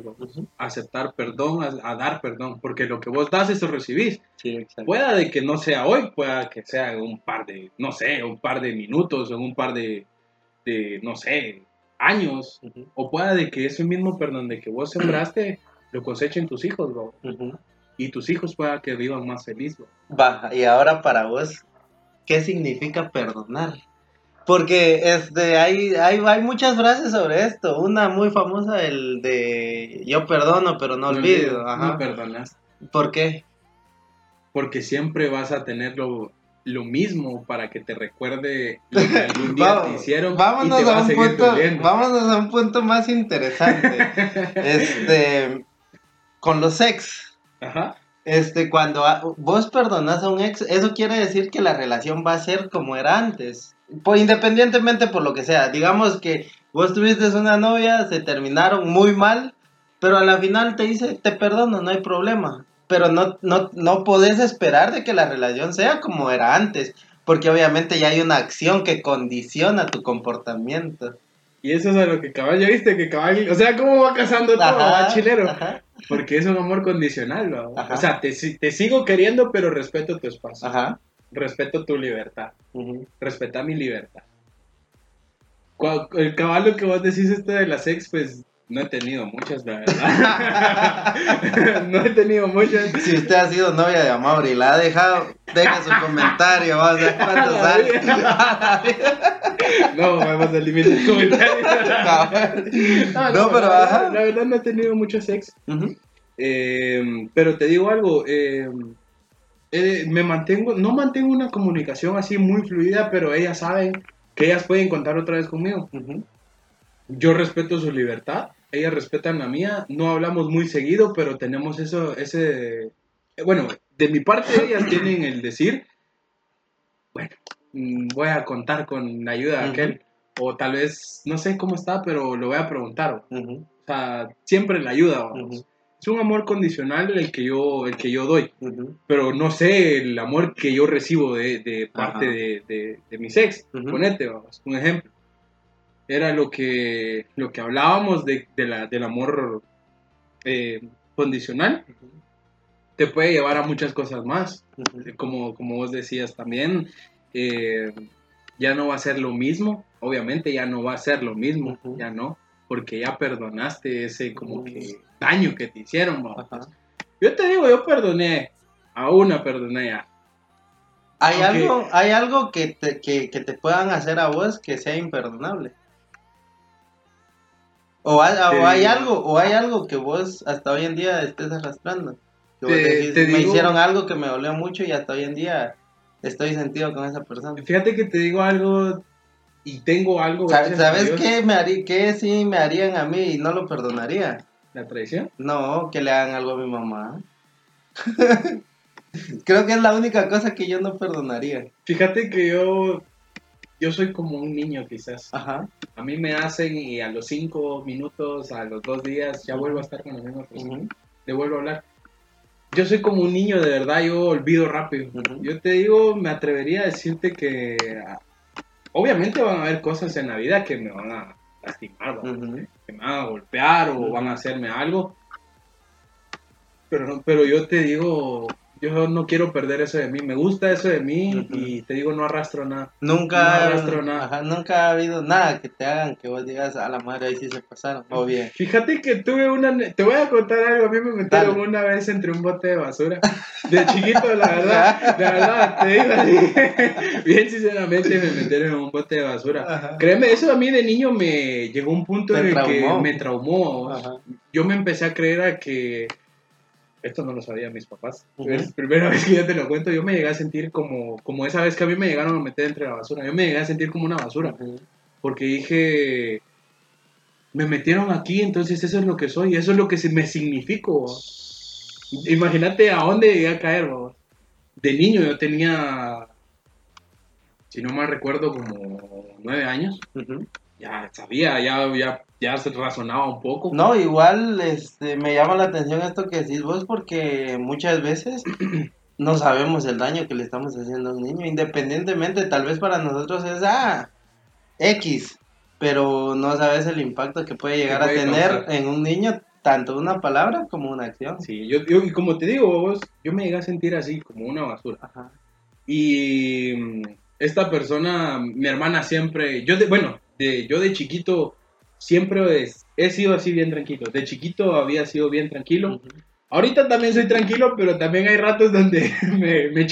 aceptar perdón, a, a dar perdón, porque lo que vos das, eso recibís. Sí. Pueda de que no sea hoy, pueda que sea en un par de, no sé, un par de minutos, en un par de, de, no sé, años, o pueda de que ese mismo perdón de que vos sembraste, lo cosechen tus hijos, y tus hijos pueda que vivan más feliz. Va, y ahora para vos, ¿qué significa perdonar? Porque este, hay, hay, hay muchas frases sobre esto. Una muy famosa, el de yo perdono, pero no, olvido. No, Ajá. perdonas. ¿Por qué? porque siempre vas a tener lo, lo mismo para que te recuerde lo que algún día te hicieron y vámonos, te a un punto, vámonos a un punto más interesante. este, con los ex. Ajá. Este, cuando a- vos perdonas a un ex, eso quiere decir que la relación va a ser como era antes. Independientemente por lo que sea. Digamos que vos tuviste una novia, se terminaron muy mal, pero a la final te dice, te perdono, no hay problema. Pero no, no, no podés esperar de que la relación sea como era antes, porque obviamente ya hay una acción que condiciona tu comportamiento. Y eso es a lo que cabal, ya viste que cabal, o sea, cómo va casando todo, Ajá, va chilero. ajá. Porque es un amor condicional, ¿no? O sea, te, te sigo queriendo, pero respeto tu espacio. Ajá. Respeto tu libertad. Ujú. Respeta mi libertad. El caballo que vos decís esto de las ex, pues no he tenido muchas, la verdad. no he tenido muchas. Si usted ha sido novia de Amaury y la ha dejado, deje su comentario, vamos a ver cuánto sale. No, vamos a limitar el comentario. No, pero la, ajá. verdad- la verdad no he tenido mucho sex. Ujú. Eh, pero te digo algo, eh, eh, me mantengo, no mantengo una comunicación así muy fluida, pero ellas saben que ellas pueden contar otra vez conmigo. Yo respeto su libertad, ellas respetan la mía, no hablamos muy seguido, pero tenemos eso, ese, bueno, de mi parte ellas tienen el decir, bueno, mm, voy a contar con la ayuda de aquel, o tal vez, no sé cómo está, pero lo voy a preguntar, Ujú. o sea, siempre la ayuda, vamos. Ujú. Es un amor condicional el que yo, el que yo doy, pero no sé el amor que yo recibo de, de parte de, de, de mi ex. Ujú. Ponete, vamos, un ejemplo. Era lo que, lo que hablábamos de, de la, del amor eh, condicional. Te puede llevar a muchas cosas más. Como, como vos decías también, eh, ya no va a ser lo mismo. Obviamente ya no va a ser lo mismo, ya no. Porque ya perdonaste ese como que daño que te hicieron. Yo te digo, yo perdoné. A una perdoné ya. ¿Hay, algo, ¿Hay algo que te, que, que te puedan hacer a vos que sea imperdonable? ¿O hay, o Te hay digo- algo o hay algo que vos hasta hoy en día estés arrastrando? Que vos Te- decís, te me digo- hicieron algo que me dolió mucho y hasta hoy en día estoy sentido con esa persona. Fíjate que te digo algo y tengo algo. ¿Sabes Dios. qué, me haría, qué sí me harían a mí y no lo perdonaría? La traición. No, que le hagan algo a mi mamá. Creo que es la única cosa que yo no perdonaría. Fíjate que yo. Yo soy como un niño, quizás. Ajá. A mí me hacen y a los cinco minutos, a los dos días, ya vuelvo a estar con la misma persona. Le vuelvo a hablar. Yo soy como un niño, de verdad, yo olvido rápido. Yo te digo, me atrevería a decirte que. ah, Obviamente van a haber cosas en la vida que me van a lastimar, que me van a golpear o van a hacerme algo. Pero, pero yo te digo, yo no quiero perder eso de mí. Me gusta eso de mí Ujú. y te digo, no arrastro nada. Nunca, No arrastro nada. ajá, nunca ha habido nada que te hagan que vos digas a la madre ahí sí se pasaron. O bien. Fíjate que tuve una... Te voy a contar algo. A mí me metieron Dale. una vez entre un bote de basura. De chiquito, la verdad. De verdad, te digo así. Bien sinceramente me metieron en un bote de basura. Ajá. Créeme, eso a mí de niño me llegó a un punto en el traumó. que me traumó. Ajá. yo me empecé a creer a que esto no lo sabían mis papás. Es la primera vez que yo te lo cuento, yo me llegué a sentir como, como esa vez que a mí me llegaron a meter entre la basura. Yo me llegué a sentir como una basura, porque dije, me metieron aquí, entonces eso es lo que soy, eso es lo que me significo. Imagínate a dónde llegué a caer. ¿no? De niño yo tenía, si no mal recuerdo, como nueve años. Ujú. Ya sabía, ya, ya, ya se razonaba un poco. No, igual este, me llama la atención esto que decís vos porque muchas veces no sabemos el daño que le estamos haciendo a un niño, independientemente, tal vez para nosotros es, ah, X, pero no sabes el impacto que puede llegar a tener causar. en un niño tanto una palabra como una acción. Sí, yo, yo- y como te digo, vos, yo me llegué a sentir así, como una basura. Ajá. Y mm, esta persona, mi hermana siempre, yo de, bueno, de, yo de chiquito siempre es- he sido así bien tranquilo. De chiquito había sido bien tranquilo. Ujú. Ahorita también soy tranquilo, pero también hay ratos donde me, me.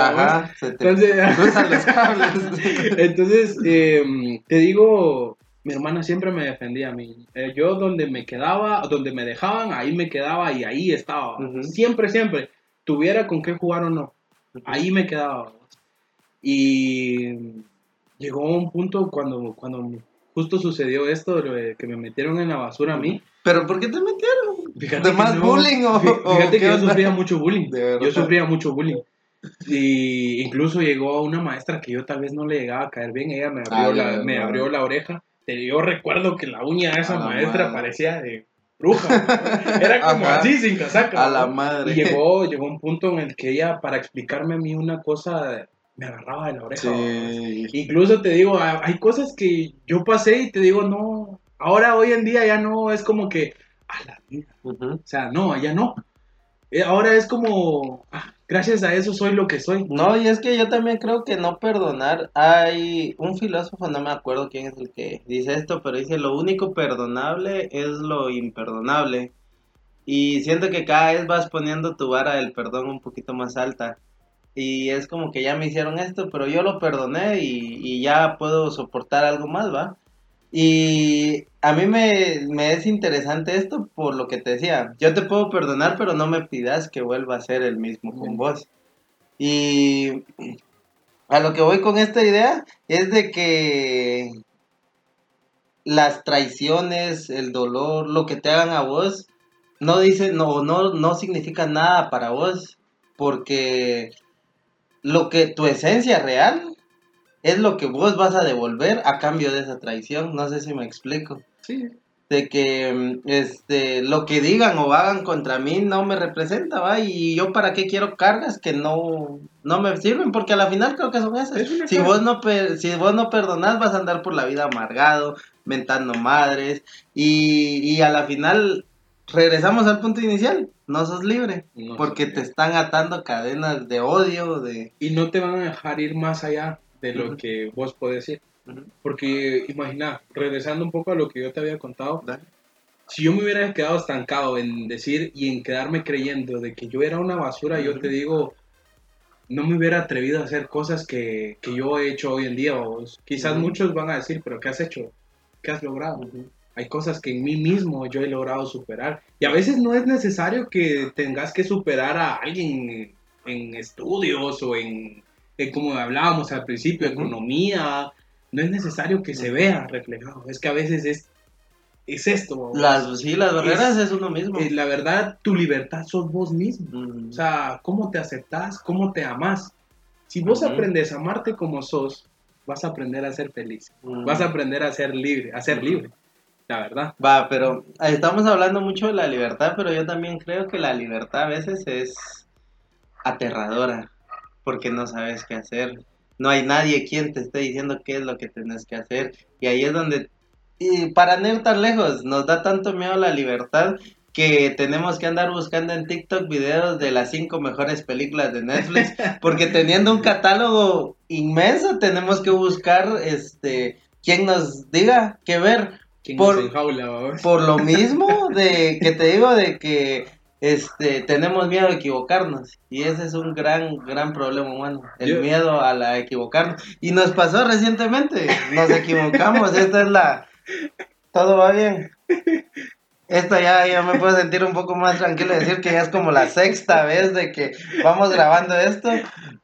Ajá, se te Entonces, cruzan los cables. Entonces, eh, te digo, mi hermana siempre me defendía a mí. Eh, yo donde me quedaba, donde me dejaban, ahí me quedaba y ahí estaba. Siempre, siempre. Tuviera con qué jugar o no. Ahí me quedaba. Y llegó un punto cuando, cuando justo sucedió esto, que me metieron en la basura a mí. ¿Pero por qué te metieron? Fíjate ¿De que más no- bullying o- fí- o Fíjate que yo onda? sufría mucho bullying. Yo sufría mucho bullying. Y incluso llegó una maestra que yo tal vez no le llegaba a caer bien. Ella me abrió, Ay, la, me abrió la oreja. Te- Yo recuerdo que la uña de esa maestra madre. parecía de bruja. Era como Ajá. así, sin casaca. A la madre. Y llegó, llegó un punto en el que ella, para explicarme a mí una cosa, me agarraba de la oreja. Incluso te digo, ha- hay cosas que yo pasé y te digo, no, ahora hoy en día ya no es como que, a la vida. O sea, no, allá no. Eh, ahora es como, ah, gracias a eso soy lo que soy. No, y es que yo también creo que no perdonar. Hay un filósofo, no me acuerdo quién es el que dice esto, pero dice lo único perdonable es lo imperdonable. Y siento que cada vez vas poniendo tu vara del perdón un poquito más alta. Y es como que ya me hicieron esto, pero yo lo perdoné y, y ya puedo soportar algo más, ¿va? Y a mí me, me es interesante esto por lo que te decía. Yo te puedo perdonar, pero no me pidas que vuelva a ser el mismo con vos. Y a lo que voy con esta idea es de que las traiciones, el dolor, lo que te hagan a vos, no dice, no, no, no significa nada para vos. Porque lo que tu esencia real es lo que vos vas a devolver a cambio de esa traición. No sé si me explico. Sí. De que mm, este lo que digan o hagan contra mí no me representa, va, y yo para qué quiero cargas que no no me sirven, porque a la final creo que son esas. Es Si vos no per- si vos no perdonás vas a andar por la vida amargado, mentando madres y, y a la final regresamos al punto inicial, no sos libre, No porque sos te libre. están atando cadenas de odio, de Y no te van a dejar ir más allá de lo Ujú. que vos podés ir. Ujú. Porque imagina, regresando un poco a lo que yo te había contado, Dale. si yo me hubiera quedado estancado en decir y en quedarme creyendo de que yo era una basura, yo Ujú. te digo, no me hubiera atrevido a hacer cosas que, que yo he hecho hoy en día. vos. Quizás muchos van a decir, pero ¿qué has hecho? ¿Qué has logrado? Hay cosas que en mí mismo yo he logrado superar. Y a veces no es necesario que tengas que superar a alguien en estudios o en, en como hablábamos al principio, economía. No es necesario que se vea reflejado. Es que a veces es, es esto. vos. Las, sí, las barreras es, uno mismo. Eh, la verdad, tu libertad sos vos mismo. O sea, cómo te aceptás, cómo te amás. Si vos Ujú. aprendes a amarte como sos, vas a aprender a ser feliz. Ujú. Vas a aprender a ser libre, a ser libre. La verdad. Va, pero eh, estamos hablando mucho de la libertad, pero yo también creo que la libertad a veces es aterradora, porque no sabes qué hacer. No hay nadie quien te esté diciendo qué es lo que tienes que hacer. Y ahí es donde, y para no ir tan lejos, nos da tanto miedo la libertad que tenemos que andar buscando en TikTok videos de las cinco mejores películas de Netflix, porque teniendo un catálogo inmenso tenemos que buscar este quien nos diga qué ver ¿Quién Por- por lo mismo de que te digo de que este tenemos miedo de equivocarnos y ese es un gran gran problema humano el Yo- miedo a la equivocarnos. Y nos pasó recientemente nos equivocamos esta es la todo va bien. Esta ya, ya me puedo sentir un poco más tranquilo de decir que ya es como la sexta vez de que vamos grabando esto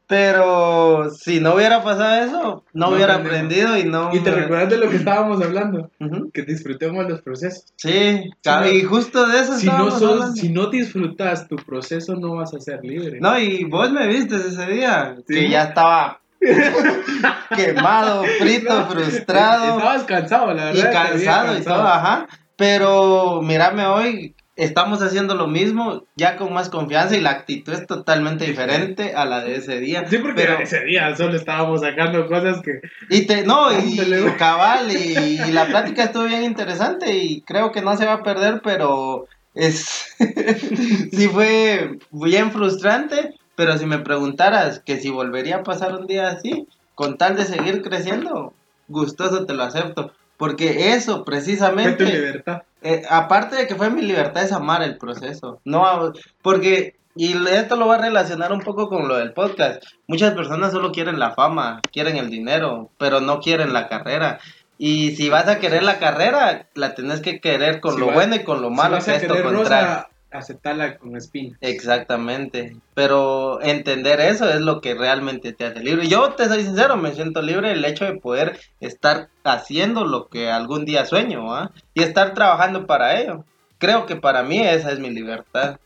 pero si no hubiera pasado eso no, No hubiera aprendido y no Y te me- recuerdas de lo que estábamos hablando, que disfrutemos los procesos. Sí, no- y justo de eso Si no, sos, hablando. si no disfrutas tu proceso, no vas a ser libre. No, y vos me viste ese día, Sí. que ya estaba quemado, frito, frustrado Estabas cansado, la y verdad. te había cansado y cansado. todo, ajá. Pero mírame hoy, estamos haciendo lo mismo, ya con más confianza y la actitud es totalmente diferente a la de ese día. Sí, porque Pero- ese día solo estábamos sacando cosas que... Y te, no, y cabal, y, y la plática estuvo bien interesante y creo que no se va a perder, pero es sí fue bien frustrante, pero si me preguntaras que si volvería a pasar un día así, con tal de seguir creciendo, gustoso te lo acepto, porque eso Fue tu precisamente libertad. eh, aparte de que fue mi libertad es amar el proceso. No, porque, y esto lo va a relacionar un poco con lo del podcast. Muchas personas solo quieren la fama, quieren el dinero, pero no quieren la carrera. Y si vas a querer la carrera, la tenés que querer con Si lo bueno y con lo malo, si que esto rosa, aceptarla con espinas. Exactamente, pero entender eso es lo que realmente te hace libre. Yo te soy sincero, me siento libre el hecho de poder estar haciendo lo que algún día sueño ¿ah? y estar trabajando para ello. Creo que para mí esa es mi libertad.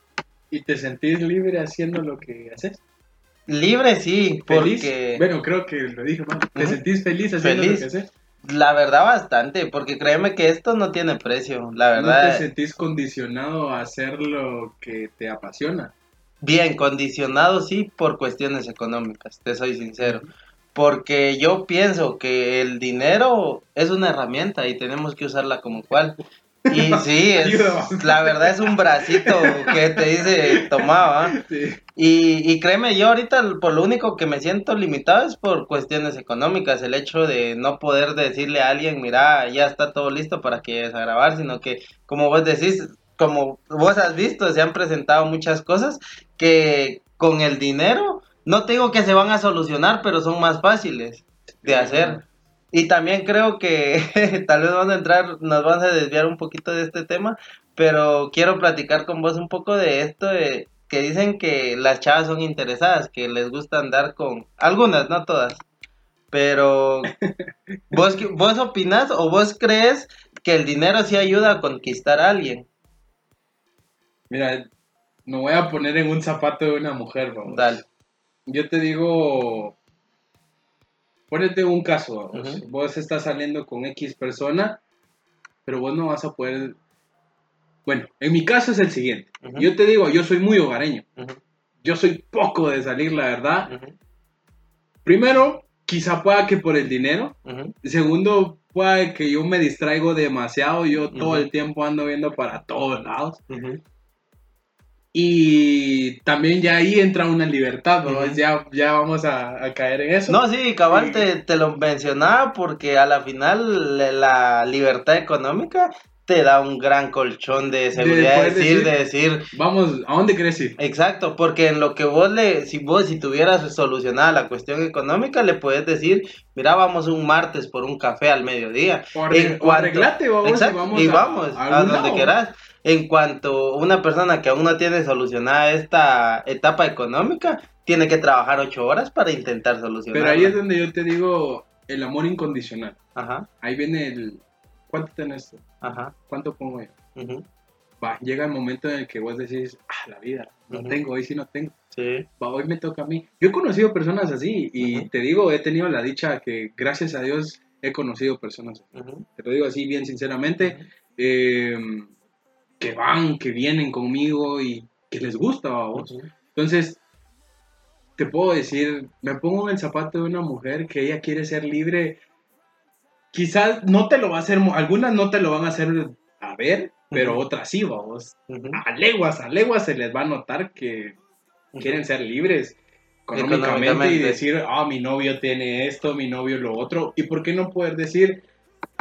¿Y te sentís libre haciendo lo que haces? Libre sí, ¿Feliz? porque Bueno, creo que lo dije mal. ¿Te sentís feliz haciendo Feliz. lo que haces? La verdad bastante, porque créeme que esto no tiene precio, la ¿No te verdad. sentís condicionado a hacer lo que te apasiona? Bien, condicionado sí por cuestiones económicas, te soy sincero. Porque yo pienso que el dinero es una herramienta y tenemos que usarla como cual. Y sí, es- la verdad es un bracito que te dice tomaba. Sí. Y, y créeme, yo ahorita por lo único que me siento limitado es por cuestiones económicas, el hecho de no poder decirle a alguien, mira, ya está todo listo para que vayas a grabar, sino que como vos decís, como vos has visto, se han presentado muchas cosas que con el dinero, no te digo que se van a solucionar, pero son más fáciles de hacer. Y también creo que tal vez vamos a entrar, nos vamos a desviar un poquito de este tema, pero quiero platicar con vos un poco de esto, de, que dicen que las chavas son interesadas, que les gusta andar con, algunas, no todas, pero vos, vos opinás o vos crees que el dinero sí ayuda a conquistar a alguien. Mira, me voy a poner en un zapato de una mujer, vamos. Dale. Yo te digo, ponete un caso, vamos. Vos estás saliendo con X persona, pero vos no vas a poder... Bueno, en mi caso es el siguiente. Ujú. Yo te digo, yo soy muy hogareño. Ujú, Yo soy poco de salir, la verdad. ujú, Primero, quizá pueda que por el dinero. Segundo, pueda que yo me distraigo demasiado. Yo todo el tiempo ando viendo para todos lados. Y también ya ahí entra una libertad, ¿no? Ujú. ya, ya vamos a, a caer en eso. No, sí, cabal, te, te lo mencionaba porque a la final la libertad económica te da un gran colchón de seguridad, de decir, decir- de decir, Vamos, ¿a dónde querés ir? exacto, porque en lo que vos le, si vos, si tuvieras solucionada la cuestión económica, le puedes decir, mira, vamos un martes por un café al mediodía. O arre- o arreglate, vamos, y vamos y a- vamos a a, algún donde quieras. En cuanto una persona que aún no tiene solucionada esta etapa económica, tiene que trabajar ocho horas para intentar solucionarla. Pero ahí es donde yo te digo el amor incondicional. Ajá, Ahí viene el... ¿Cuánto tenés? Ajá. ¿Cuánto pongo yo? ujú, Va, llega el momento en el que vos decís, ah, la vida, no Ujú. tengo, hoy sí no tengo. Sí. Va, hoy me toca a mí. Yo he conocido personas así y Ujú. te digo, he tenido la dicha que gracias a Dios he conocido personas así. Te lo digo así bien sinceramente, eh, que van, que vienen conmigo y que les gusta a vos. Entonces, te puedo decir, me pongo en el zapato de una mujer que ella quiere ser libre. Quizás no te lo va a hacer, algunas no te lo van a hacer a ver, pero otras sí, vamos. A leguas, a leguas se les va a notar que quieren ser libres económicamente y decir, ah, mi novio tiene esto, mi novio lo otro. ¿Y por qué no poder decir,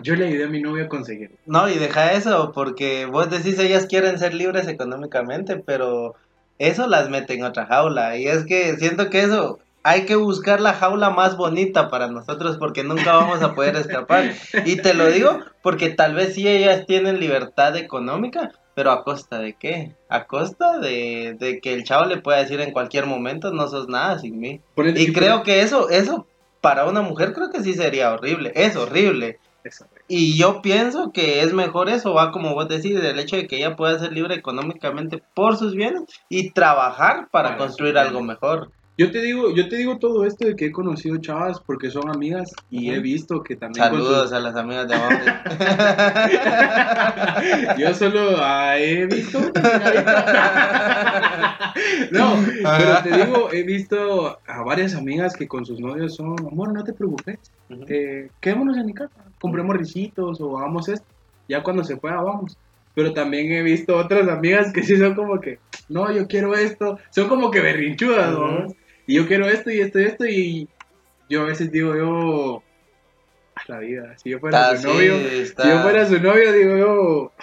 yo le ayudé a mi novio a conseguir? No, y deja eso, porque vos decís ellas quieren ser libres económicamente, pero eso las mete en otra jaula. Y es que siento que eso hay que buscar la jaula más bonita para nosotros porque nunca vamos a poder escapar. Y te lo digo porque tal vez sí ellas tienen libertad económica, pero a costa de qué? A costa de, de que el chavo le pueda decir en cualquier momento, no sos nada sin mí. Y creo que eso, eso para una mujer creo que sí sería horrible, es horrible. Y yo pienso que es mejor eso, va como vos decís, el hecho de que ella pueda ser libre económicamente por sus bienes y trabajar para Para construir algo mejor. Yo te digo, yo te digo todo esto de que he conocido chavas porque son amigas y he visto que también Saludos sus- a las amigas de. Yo solo ah, he visto. no, pero te digo, he visto a varias amigas que con sus novios son, amor, no te preocupes, Ujú. eh, quedémonos en mi casa, compremos risitos o hagamos esto, ya cuando se pueda vamos. Pero también he visto otras amigas que sí son como que, no, yo quiero esto, son como que berrinchudas. ¿no? Y yo quiero esto y esto y esto y yo a veces digo yo, a la vida, si yo fuera Está su novio, si yo fuera su novio, digo yo,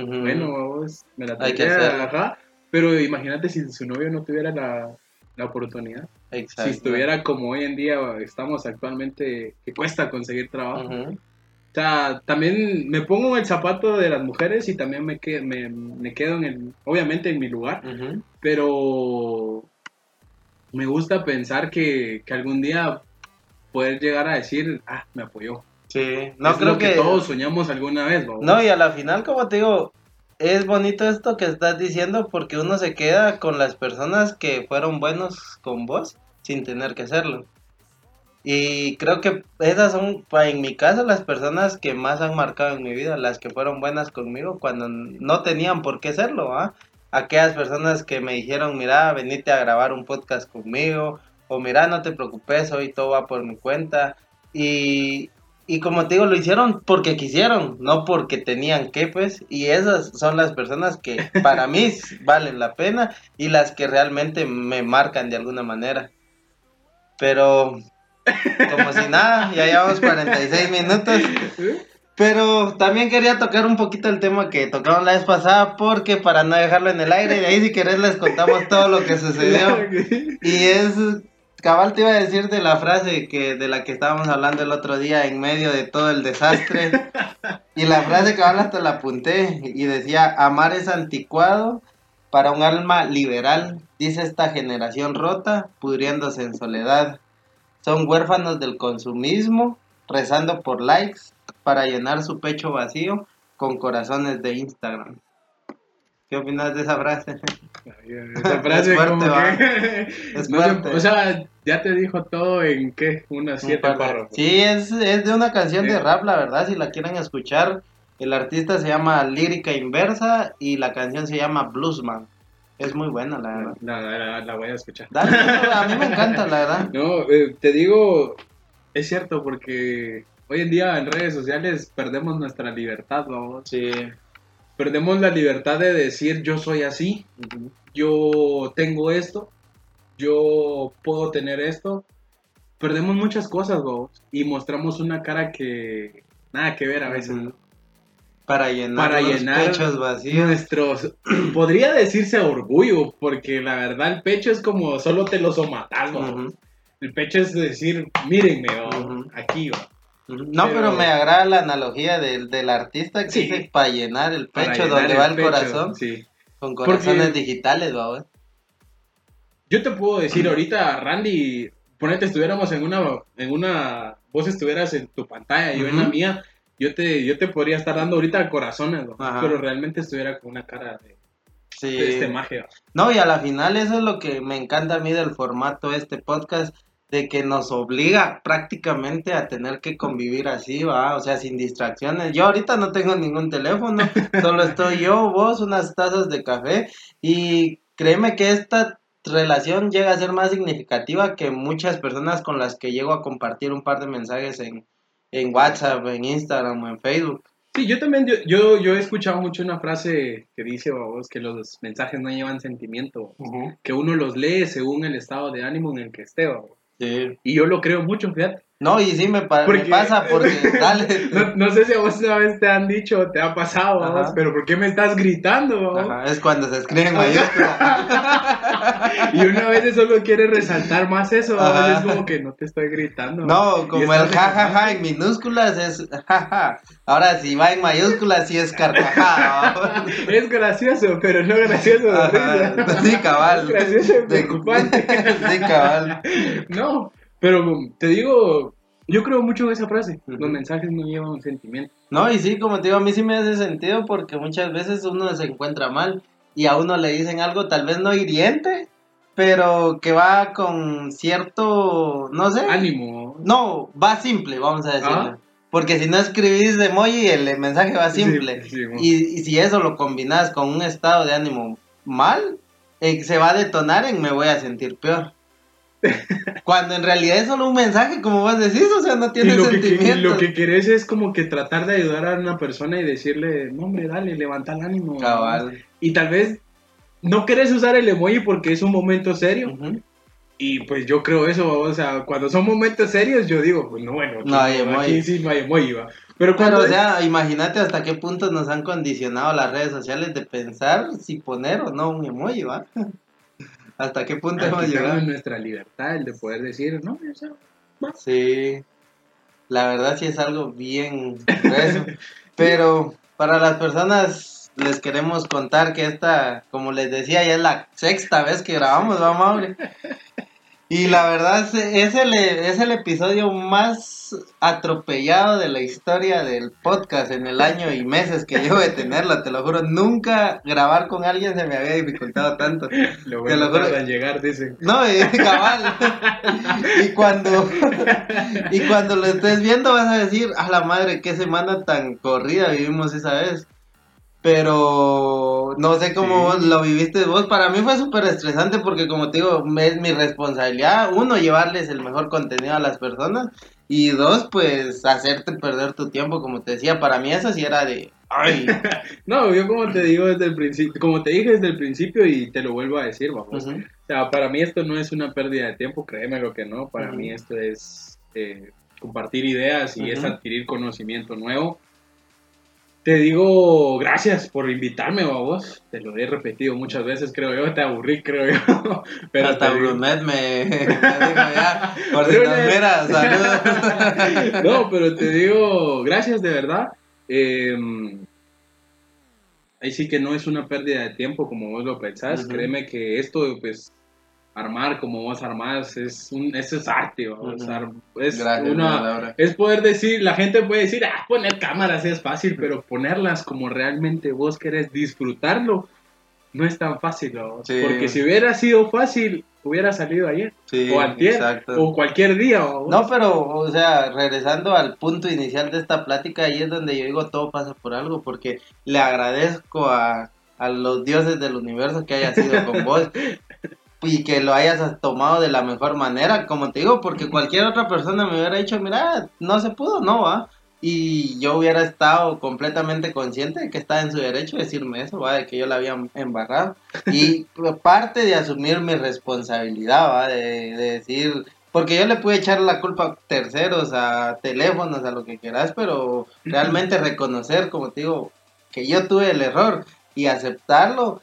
Ujú. bueno, vos me la tendría, ajá, pero imagínate si su novio no tuviera la, la oportunidad, Exacto. si estuviera como hoy en día estamos actualmente, que cuesta conseguir trabajo. Ujú. O sea, también me pongo en el zapato de las mujeres y también me, que- me, me quedo en el, obviamente en mi lugar, Ujú. pero me gusta pensar que, que algún día poder llegar a decir, ah, me apoyó. Sí, no es creo lo que, que... todos soñamos alguna vez, ¿no? No, y a la final, como te digo, es bonito esto que estás diciendo porque uno se queda con las personas que fueron buenos con vos sin tener que serlo. Y creo que esas son, en mi caso, las personas que más han marcado en mi vida, las que fueron buenas conmigo cuando no tenían por qué serlo, ¿ah? Aquellas personas que me dijeron, mira, venite a grabar un podcast conmigo, o mira, no te preocupes, hoy todo va por mi cuenta. Y y como te digo, lo hicieron porque quisieron, no porque tenían que, pues. Y esas son las personas que para mí valen la pena y las que realmente me marcan de alguna manera. Pero, como si nada, ya llevamos 46 minutos. Pero también quería tocar un poquito el tema que tocaron la vez pasada, porque para no dejarlo en el aire, de ahí si querés les contamos todo lo que sucedió. Y es, cabal te iba a decir de la frase que de la que estábamos hablando el otro día en medio de todo el desastre. Y la frase cabal hasta la apunté y decía, amar es anticuado para un alma liberal, dice esta generación rota, pudriéndose en soledad. Son huérfanos del consumismo, rezando por likes para llenar su pecho vacío con corazones de Instagram. ¿Qué opinas de esa frase? Esa frase Es fuerte, como va. que... Es no fuerte. o sea, ya te dijo todo en qué, unas Un siete párrafos. Sí, es, es de una canción de rap, la verdad, si la quieren escuchar. El artista se llama Lírica Inversa y la canción se llama Bluesman. Es muy buena, la verdad. La, la- la- la voy a escuchar. Dale, no, a mí me encanta, la verdad. No, eh, te digo, es cierto, porque hoy en día en redes sociales perdemos nuestra libertad, vamos. Sí. Perdemos la libertad de decir yo soy así, yo tengo esto, yo puedo tener esto. Perdemos muchas cosas, vamos, y mostramos una cara que nada que ver a veces. Ujú. Para llenar Para los llenar pechos vacíos. Nuestros, podría decirse orgullo, porque la verdad el pecho es como solo te lo somatas. Ujú. El pecho es decir, mírenme, aquí. No, pero, Pero- me agrada la analogía del, del artista que Sí. dice para llenar el pecho llenar donde va el pecho, corazón Sí. con corazones Porque- digitales, ¿va? Yo te puedo decir ahorita, Randy, ponete estuviéramos en una, en una, vos estuvieras en tu pantalla, yo en la mía, yo te, yo te podría estar dando ahorita corazones, pero realmente estuviera con una cara de, Sí. de este magia. No, y a la final eso es lo que me encanta a mí del formato de este podcast, de que nos obliga prácticamente a tener que convivir así, va, o sea, sin distracciones. Yo ahorita no tengo ningún teléfono, solo estoy yo, vos, unas tazas de café, y créeme que esta relación llega a ser más significativa que muchas personas con las que llego a compartir un par de mensajes en, en WhatsApp, en Instagram o en Facebook. Sí, yo también, yo, yo, yo he escuchado mucho una frase que dice, vos, que los mensajes no llevan sentimiento, que uno los lee según el estado de ánimo en el que esté, babos. Sí. y yo lo creo mucho, fíjate. No, y sí me, pa- me Porque- pasa porque, dale. No, no sé si a vos una vez te han dicho, te ha pasado, pero ¿por qué me estás gritando? Ajá, es cuando se escribe en mayúscula. Y una vez solo quiere resaltar más eso, veces como que no te estoy gritando. No, como el jajaja en minúsculas es jaja. Ahora si va en mayúsculas sí es carcajada. Es gracioso, pero no gracioso de Ajá, risa. Sí, cabal. Es gracioso y De- preocupante. Sí, cabal. No, pero te digo, yo creo mucho en esa frase. Los mensajes no llevan un sentimiento. No, y sí, como te digo, a mí sí me hace sentido porque muchas veces uno se encuentra mal y a uno le dicen algo tal vez no hiriente, pero que va con cierto, no sé. Ánimo. No, va simple, vamos a decirle. Ajá. Porque si no escribís de emoji, el mensaje va simple. Sí, sí, bueno. y, y si eso lo combinas con un estado de ánimo mal, eh, se va a detonar en me voy a sentir peor. Cuando en realidad es solo un mensaje, como vos decís, o sea, no Y tiene que- sentimientos. lo que querés es como que tratar de ayudar a una persona y decirle, no hombre, dale, levanta el ánimo. Cabal. Y tal vez no querés usar el emoji porque es un momento serio. Ujú. Y pues yo creo eso, o sea, cuando son momentos serios, yo digo, pues no, bueno, aquí No hay emoji. aquí sí no hay emoji, va. Pero cuando Pero, o es- sea, imagínate hasta qué punto nos han condicionado las redes sociales de pensar si poner o no un emoji, ¿va? ¿Hasta qué punto hemos llegado? nuestra libertad, el de poder decir, no, o sea, Sí, la verdad sí es algo bien grueso. Pero para las personas les queremos contar que esta, como les decía, ya es la sexta vez que grabamos, ¿va, Mauri? Y la verdad es, el, es el episodio más atropellado de la historia del podcast en el año y meses que llevo de tenerlo, te lo juro. Nunca grabar con alguien se me había dificultado tanto. lo Te bueno lo juro. llegar, dicen. No, eh, cabal. y cuando y cuando lo estés viendo vas a decir, a la madre, qué semana tan corrida vivimos esa vez. Pero no sé cómo Sí. vos lo viviste vos. Para mí fue súper estresante porque como te digo, es mi responsabilidad, uno, llevarles el mejor contenido a las personas y dos, pues hacerte perder tu tiempo, como te decía. Para mí eso sí era de... Ay, No, yo como te digo desde el principio, como te dije desde el principio y te lo vuelvo a decir, vamos. O sea, para mí esto no es una pérdida de tiempo, créeme lo que no. Para Ujú. mí esto es eh, compartir ideas y es adquirir conocimiento nuevo. Te digo gracias por invitarme, a vos. Te lo he repetido muchas veces, creo yo. Te aburrí, creo yo. Pero hasta Brunet me, me dijo ya, por si nos Brunet. mira, saludos. no, pero te digo, gracias de verdad. Eh, ahí sí que no es una pérdida de tiempo como vos lo pensás. Créeme que esto, pues, armar como vos armás, es un, eso es arte, Ujú. ar- es Gracias, una, es poder decir, la gente puede decir, ah, poner cámaras es fácil, pero ponerlas como realmente vos querés disfrutarlo, no es tan fácil. Sí. porque si hubiera sido fácil, hubiera salido ayer, Sí, o antier, exacto. o cualquier día, vamos. No, pero, o sea, regresando al punto inicial de esta plática, ahí es donde yo digo todo pasa por algo, porque le agradezco a, a los dioses del universo que haya sido con vos y que lo hayas tomado de la mejor manera, como te digo, porque cualquier otra persona me hubiera dicho, mira, no se pudo, no va. Y yo hubiera estado completamente consciente de que estaba en su derecho de decirme eso, ¿va? de que yo la había embarrado. Y parte de asumir mi responsabilidad, ¿va? De, de decir, porque yo le pude echar la culpa a terceros, a teléfonos, a lo que quieras, pero realmente reconocer, como te digo, que yo tuve el error y aceptarlo,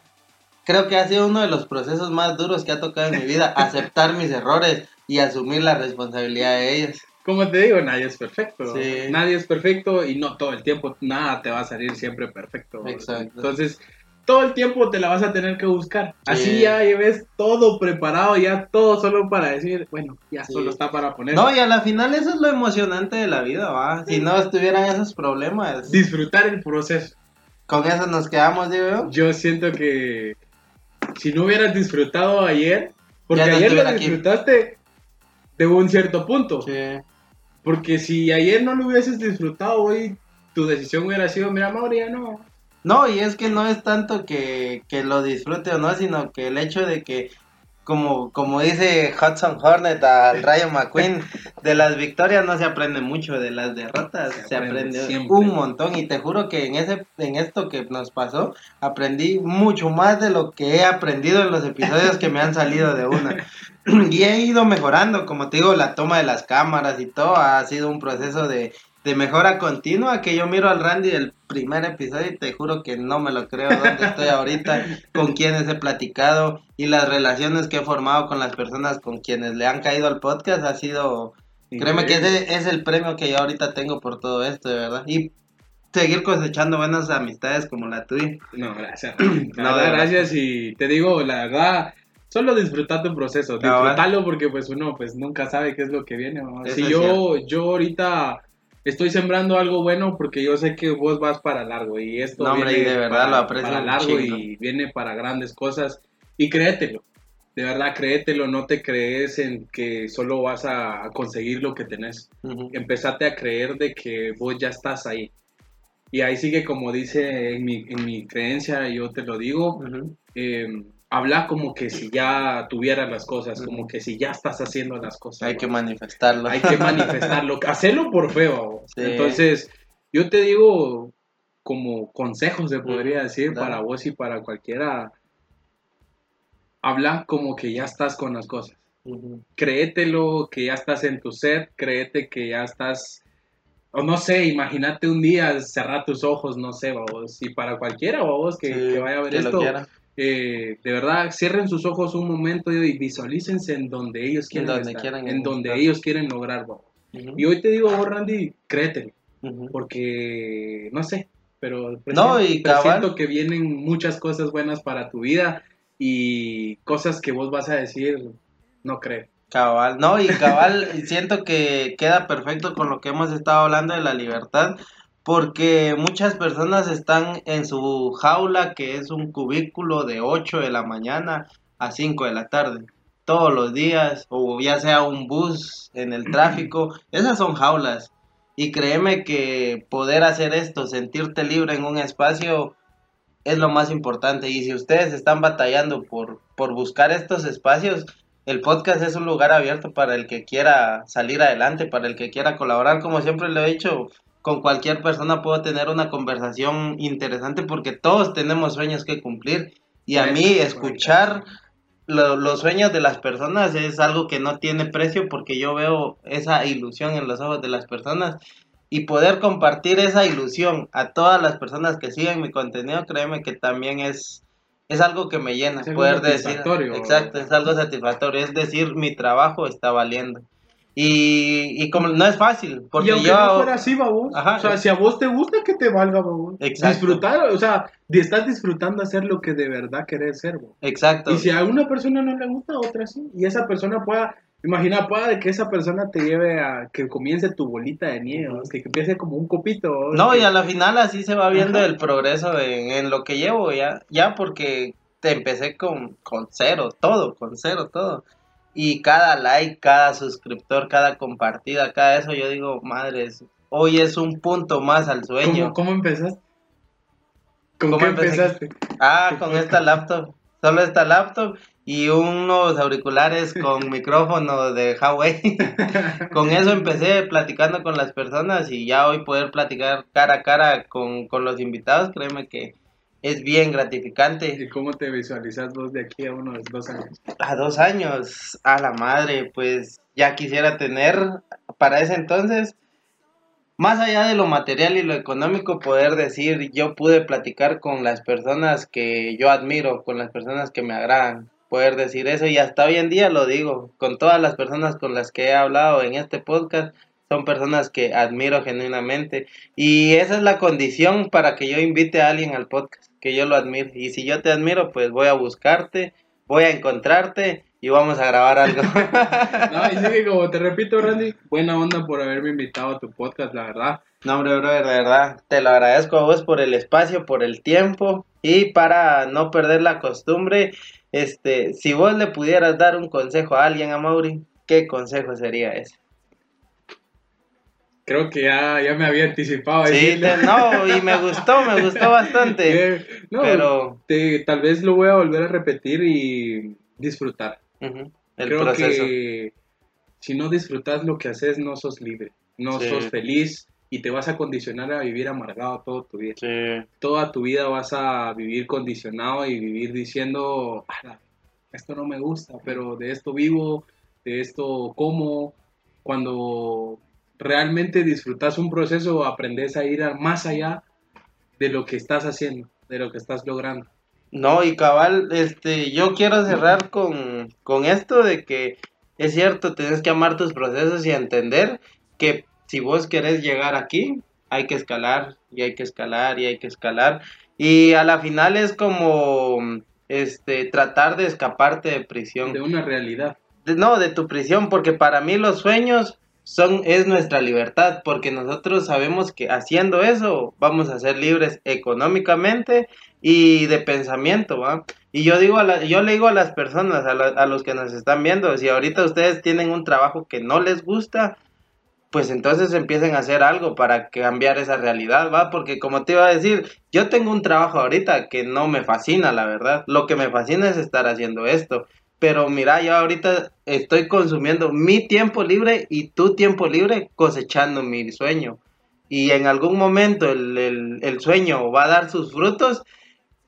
creo que ha sido uno de los procesos más duros que ha tocado en mi vida, aceptar mis errores y asumir la responsabilidad de ellos. Como te digo, nadie es perfecto. Sí. Nadie es perfecto y no todo el tiempo, nada te va a salir siempre perfecto. Exacto. Entonces, todo el tiempo te la vas a tener que buscar. Así Sí. ya lleves todo preparado, ya todo solo para decir, bueno, ya Sí. solo está para poner. No, y a la final eso es lo emocionante de la vida, ¿va? Si no estuvieran esos problemas, Disfrutar el proceso. con eso nos quedamos, digo yo. Yo siento que si no hubieras disfrutado ayer, porque Ya ayer lo aquí. disfrutaste de un cierto punto. Sí. Porque si ayer no lo hubieses disfrutado, hoy tu decisión hubiera sido, mira, Mauri, ya no. No, y es que no es tanto que, que lo disfrute o no, sino que el hecho de que, como, como dice Hudson Hornet al Rayo McQueen, de las victorias no se aprende mucho, de las derrotas Se se, aprende aprende un montón. Y te juro que en ese, en esto que nos pasó, aprendí mucho más de lo que he aprendido en los episodios que me han salido de una. Y he ido mejorando, como te digo, la toma de las cámaras y todo ha sido un proceso de, de mejora continua que yo miro al Randy del primer episodio y te juro que no me lo creo dónde estoy ahorita, con quienes he platicado y las relaciones que he formado con las personas con quienes le han caído al podcast ha sido, créeme que Increíble. ese es el premio que yo ahorita tengo por todo esto, de verdad. Y seguir cosechando buenas amistades como la tuya. No, gracias. La No, verdad, gracias y te digo, la verdad, solo disfrutar tu proceso, disfrutarlo porque pues uno pues nunca sabe qué es lo que viene. ¿no? Si yo, yo ahorita estoy sembrando algo bueno porque yo sé que vos vas para largo y esto No, hombre, viene y de verdad para, lo aprecio para largo y viene para grandes cosas y créetelo. De verdad, créetelo, no te crees en que solo vas a conseguir lo que tenés. Empezate a creer de que vos ya estás ahí. Y ahí sigue como dice en mi, en mi creencia, yo te lo digo, eh, habla como que si ya tuvieras las cosas, como que si ya estás haciendo las cosas. Hay que manifestarlo. Hay que manifestarlo, hacerlo por feo. Sí. Entonces, yo te digo como consejos, se podría Ujú, decir, claro. para vos y para cualquiera, habla como que ya estás con las cosas. Créetelo, que ya estás en tu set, créete que ya estás, o no sé, imagínate un día cerrar tus ojos, no sé, vos, y para cualquiera, vos, que, Sí, que vaya a ver que lo esto, quiera. Eh, de verdad, cierren sus ojos un momento y visualícense en donde ellos quieren donde estar, quieran en donde ellos quieren lograr, vos. Ujú. Y hoy te digo, vos, Randy, créetelo, porque, no sé, pero No, y presiento que vienen muchas cosas buenas para tu vida y cosas que vos vas a decir, no creo. Cabal, no, y cabal, siento que queda perfecto con lo que hemos estado hablando de la libertad, porque muchas personas están en su jaula, que es un cubículo de 8 de la mañana a 5 de la tarde, todos los días, o ya sea un bus en el tráfico, esas son jaulas. Y créeme que poder hacer esto, sentirte libre en un espacio, es lo más importante. Y si ustedes están batallando por, por buscar estos espacios, el podcast es un lugar abierto para el que quiera salir adelante, para el que quiera colaborar. Como siempre lo he dicho, con cualquier persona puedo tener una conversación interesante porque todos tenemos sueños que cumplir. Y a mí escuchar lo- los sueños de las personas es algo que no tiene precio porque yo veo esa ilusión en los ojos de las personas y poder compartir esa ilusión a todas las personas que siguen mi contenido, créeme que también es, es algo que me llena, Es poder decir, exacto, es algo satisfactorio, es decir, mi trabajo está valiendo. Y, y como no es fácil, porque y aunque yo... no fuera así, babos, Ajá. o sea, si a vos te gusta, que te valga, babos. Exacto. Disfrutar, o sea, estás disfrutando hacer lo que de verdad querés ser, babos. Exacto. Y si a una persona no le gusta, a otra sí. Y esa persona pueda, imagina, pueda que esa persona te lleve a que comience tu bolita de nieve, que empiece como un copito. No, que- y a la final así se va viendo Ajá. el progreso en, en lo que llevo ya, ya porque te empecé con, con cero, todo, con cero, todo. Y cada like, cada suscriptor, cada compartida, cada eso, yo digo, madres, hoy es un punto más al sueño. ¿Cómo, cómo empezaste? ¿Con ¿Cómo qué empezaste? Ah, con esta laptop, solo esta laptop y unos auriculares con micrófono de Huawei. con eso empecé platicando con las personas y ya hoy poder platicar cara a cara con, con los invitados, créeme que es bien gratificante. ¿Y cómo te visualizas vos de aquí a unos dos años? A dos años, a la madre, pues ya quisiera tener para ese entonces, más allá de lo material y lo económico, poder decir, yo pude platicar con las personas que yo admiro, con las personas que me agradan, poder decir eso y hasta hoy en día lo digo, con todas las personas con las que he hablado en este podcast, son personas que admiro genuinamente y esa es la condición para que yo invite a alguien al podcast, que yo lo admire y si yo te admiro, pues voy a buscarte, voy a encontrarte y vamos a grabar algo. No, y sí que como te repito, Randy, buena onda por haberme invitado a tu podcast, la verdad. No, hombre, brother, de verdad, te lo agradezco a vos por el espacio, por el tiempo y para no perder la costumbre, este, si vos le pudieras dar un consejo a alguien, a Mauri, ¿qué consejo sería ese? Creo que ya, ya me había anticipado. Sí, te- no, y me gustó, me gustó bastante, no, pero te- tal vez lo voy a volver a repetir y disfrutar. ujú, el Creo proceso. que si no disfrutas lo que haces, no sos libre, no Sí. sos feliz y te vas a condicionar a vivir amargado toda tu vida. Sí, Toda tu vida vas a vivir condicionado y vivir diciendo, "Ala, esto no me gusta, pero de esto vivo, de esto como. Cuando realmente disfrutas un proceso, aprendes a ir más allá de lo que estás haciendo, de lo que estás logrando. No, y cabal, este, yo quiero cerrar con, con esto de que es cierto, tienes que amar tus procesos y entender que si vos querés llegar aquí, hay que escalar y hay que escalar y hay que escalar. Y a la final es como este tratar de escaparte de prisión. De una realidad. De- no, de tu prisión, porque para mí los sueños son es nuestra libertad, porque nosotros sabemos que haciendo eso vamos a ser libres económicamente y de pensamiento, ¿va? Y yo digo a la- yo le digo a las personas, a, a los que nos están viendo, si ahorita ustedes tienen un trabajo que no les gusta, pues entonces empiecen a hacer algo para cambiar esa realidad, ¿va? Porque como te iba a decir, yo tengo un trabajo ahorita que no me fascina, la verdad. Lo que me fascina es estar haciendo esto. Pero mira, yo ahorita estoy consumiendo mi tiempo libre y tu tiempo libre cosechando mi sueño. Y en algún momento el, el- el sueño va a dar sus frutos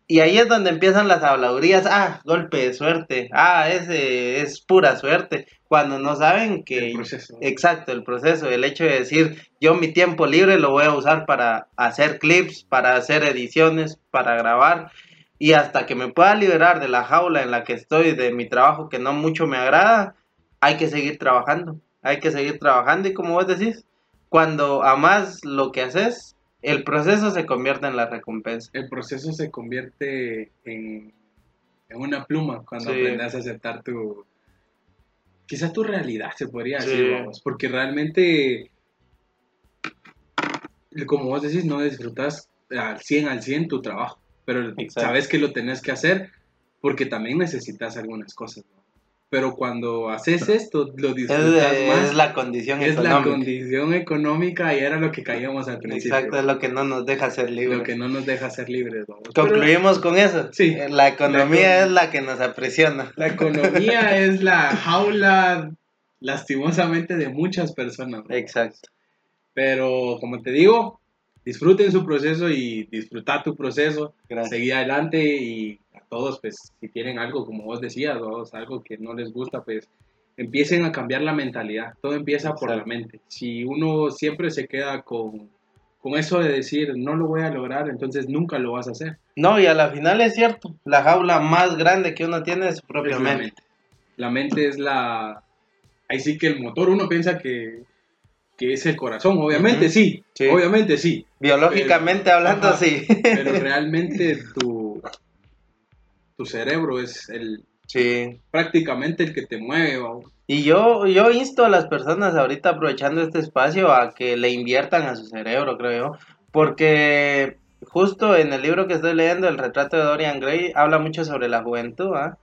y ahí es donde empiezan las habladurías. Ah, golpe de suerte. Ah, ese es pura suerte. Cuando no saben que... El proceso. Exacto, el proceso, el hecho de decir, yo mi tiempo libre lo voy a usar para hacer clips, para hacer ediciones, para grabar, y hasta que me pueda liberar de la jaula en la que estoy, de mi trabajo que no mucho me agrada, hay que seguir trabajando, hay que seguir trabajando, y como vos decís, cuando amas lo que haces, el proceso se convierte en la recompensa. El proceso se convierte en, en una pluma cuando Sí. aprendes a aceptar tu... Quizás tu realidad, se podría Sí. decir, vamos, porque realmente, como vos decís, no disfrutas al 100 al 100 tu trabajo, pero Exacto. sabes que lo tenés que hacer porque también necesitas algunas cosas. ¿no? pero cuando haces esto, lo Es, disfrutas es más. la condición Es la económica. condición económica y era lo que caíamos al principio. Exacto, es lo que no nos deja ser libres. Lo que no nos deja ser libres. vamos. Pero Concluimos con eso. Sí. La economía La econ- es la que nos aprisiona. La economía es la jaula, lastimosamente, de muchas personas. ¿no? Exacto. Pero, como te digo, disfruten su proceso y disfrutar tu proceso. Gracias. Seguir adelante y a todos, pues, si tienen algo, como vos decías, o algo que no les gusta, pues, empiecen a cambiar la mentalidad. Todo empieza por la mente. Si uno siempre se queda con, con eso de decir, no lo voy a lograr, entonces nunca lo vas a hacer. No, y a la final es cierto. La jaula más grande que uno tiene es su propia Es mente. mente. La mente es la... Ahí sí que el motor, uno piensa que, que es el corazón, obviamente sí, Sí. obviamente sí, Biológicamente hablando, Ajá. sí. pero realmente tu, tu cerebro es el Sí. prácticamente el que te mueve. Y yo, yo insto a las personas ahorita aprovechando este espacio a que le inviertan a su cerebro, creo yo. Porque justo en el libro que estoy leyendo, El retrato de Dorian Gray, habla mucho sobre la juventud, ¿ah?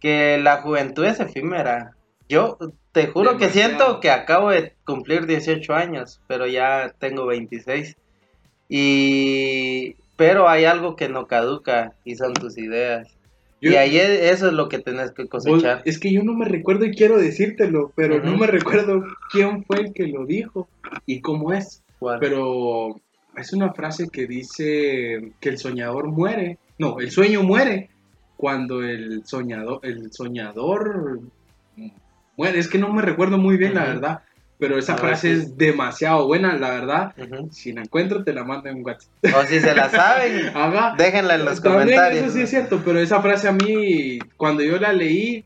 Que la juventud es efímera. Yo te juro que Demasiado. siento que acabo de cumplir 18 años, pero ya tengo 26. Y... Pero hay algo que no caduca y son tus ideas. Yo- y ahí es- eso es lo que tenés que cosechar. es que yo no me recuerdo y quiero decírtelo, pero no Ujú. me recuerdo quién fue el que lo dijo y cómo es. ¿Cuál? Pero es una frase que dice que el soñador muere. No, el sueño muere cuando el soñador, el soñador muere. Es que no me recuerdo muy bien, la verdad. Pero esa frase sí. es demasiado buena, la verdad. Si la encuentro, te la mando en WhatsApp. O si se la saben, Haga. déjenla en los También comentarios. Eso sí es cierto, pero esa frase a mí, cuando yo la leí,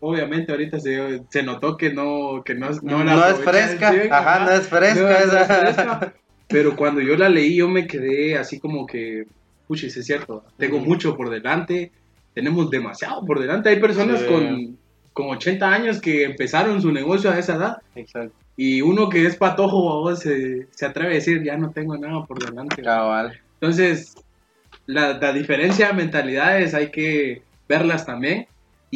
obviamente ahorita se, se notó que no, que no, No, la es fresca, ajá, no es fresca no, no es esa. fresca. Pero cuando yo la leí, yo me quedé así como que, puchis, es cierto, tengo mucho por delante, tenemos demasiado por delante. Hay personas Sí. con, con 80 años que empezaron su negocio a esa edad. Exacto. Y uno que es patojo, babos, se, se atreve a decir, ya no tengo nada por delante. Cabal. Entonces, la, la diferencia de mentalidades hay que verlas también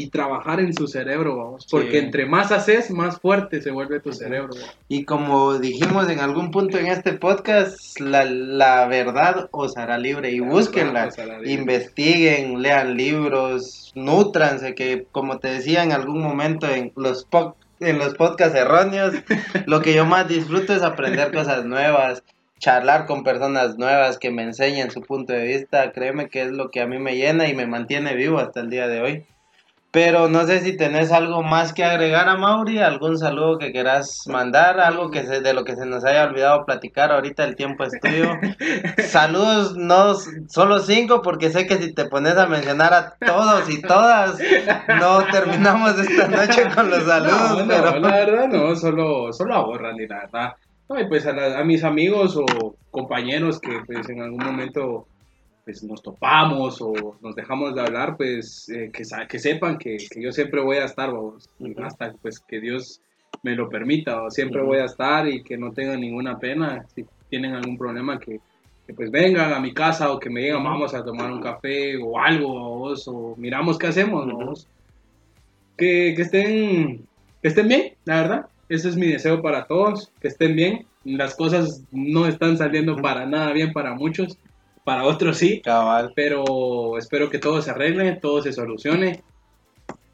y trabajar en su cerebro, vamos. Porque Sí. entre más haces, más fuerte se vuelve tu cerebro. vamos. Y como dijimos en algún punto en este podcast, la, la verdad os hará libre y La búsquenla. libre. Investiguen, lean libros, nutranse, que como te decía en algún momento en los, po- en los podcasts erróneos, lo que yo más disfruto es aprender cosas nuevas, charlar con personas nuevas que me enseñen su punto de vista. Créeme que es lo que a mí me llena y me mantiene vivo hasta el día de hoy. Pero no sé si tenés algo más que agregar a Mauri, algún saludo que quieras mandar, algo que se, de lo que se nos haya olvidado platicar ahorita, el tiempo es tuyo. Saludos, no solo cinco, porque sé que si te pones a mencionar a todos y todas, no terminamos esta noche con los saludos. No, no, pero... la verdad no, solo, solo a vos, Randy, la verdad. No, y pues a, la- a mis amigos o compañeros que pues en algún momento pues nos topamos o nos dejamos de hablar, pues eh, que, que sepan que, que yo siempre voy a estar, vamos, Ujú. hasta pues que Dios me lo permita, o siempre Ujú. voy a estar y que no tengan ninguna pena, si tienen algún problema que, que, pues vengan a mi casa o que me digan vamos a tomar un café o algo, vamos, o miramos qué hacemos, Ujú. vamos. Que, que estén que estén bien, la verdad. Ese es mi deseo para todos, que estén bien. Las cosas no están saliendo para nada bien para muchos, para otros sí, Cabal. pero espero que todo se arregle, todo se solucione.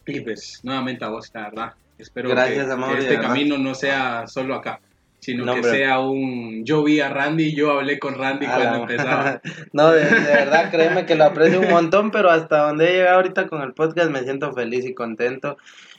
Y pues nuevamente a vos, la verdad. Espero Gracias, que, Amaury, que este camino no sea solo acá, sino No, que sea un yo vi a Randy, yo hablé con Randy cuando empezaba. No, de, de verdad, créeme que lo aprecio un montón, pero hasta donde he llegado ahorita con el podcast me siento feliz y contento.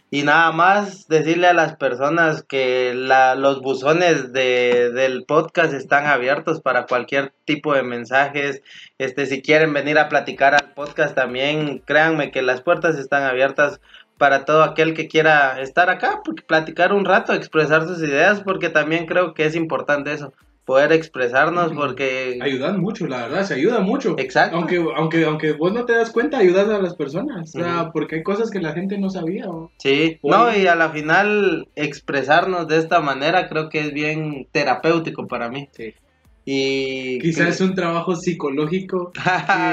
Y nada más decirle a las personas que la, los buzones de, del podcast están abiertos para cualquier tipo de mensajes. Este, si quieren venir a platicar al podcast también, créanme que las puertas están abiertas para todo aquel que quiera estar acá, platicar un rato, expresar sus ideas, porque también creo que es importante eso, poder expresarnos, porque... Ayudan mucho, la verdad, se ayuda mucho. Exacto. Aunque, aunque, aunque vos no te das cuenta, ayudas a las personas. O sea, Ujú. porque hay cosas que la gente no sabía. ¿o? Sí, no, y a la final expresarnos de esta manera creo que es bien terapéutico para mí. Sí. Y Quizás es un trabajo psicológico que,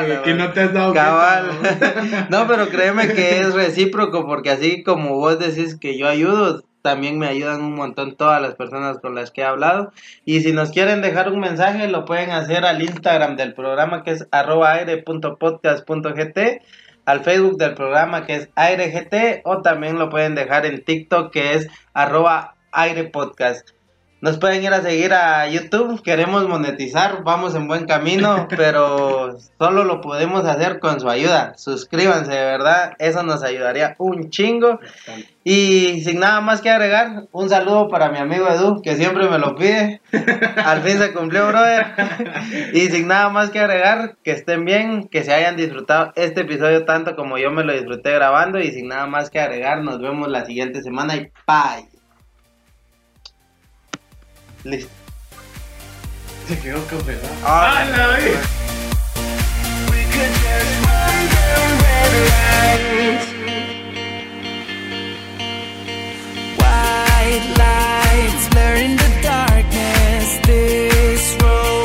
La que no te has dado Cabal. cuenta, no, pero créeme que es recíproco porque así como vos decís que yo ayudo, también me ayudan un montón todas las personas con las que he hablado. Y si nos quieren dejar un mensaje, lo pueden hacer al Instagram del programa que es arroba aire.podcast.gt, al Facebook del programa que es airegt o también lo pueden dejar en TikTok que es arroba airepodcast. Nos pueden ir a seguir a YouTube, queremos monetizar, vamos en buen camino, pero solo lo podemos hacer con su ayuda. Suscríbanse, de verdad, eso nos ayudaría un chingo. Y sin nada más que agregar, un saludo para mi amigo Edu, que siempre me lo pide. Al fin se cumplió, brother. Y sin nada más que agregar, que estén bien, que se hayan disfrutado este episodio tanto como yo me lo disfruté grabando. Y sin nada más que agregar, nos vemos la siguiente semana y bye. Listo. Se quedó campeón. Ah, ¡Ah, la White lights the darkness. This road.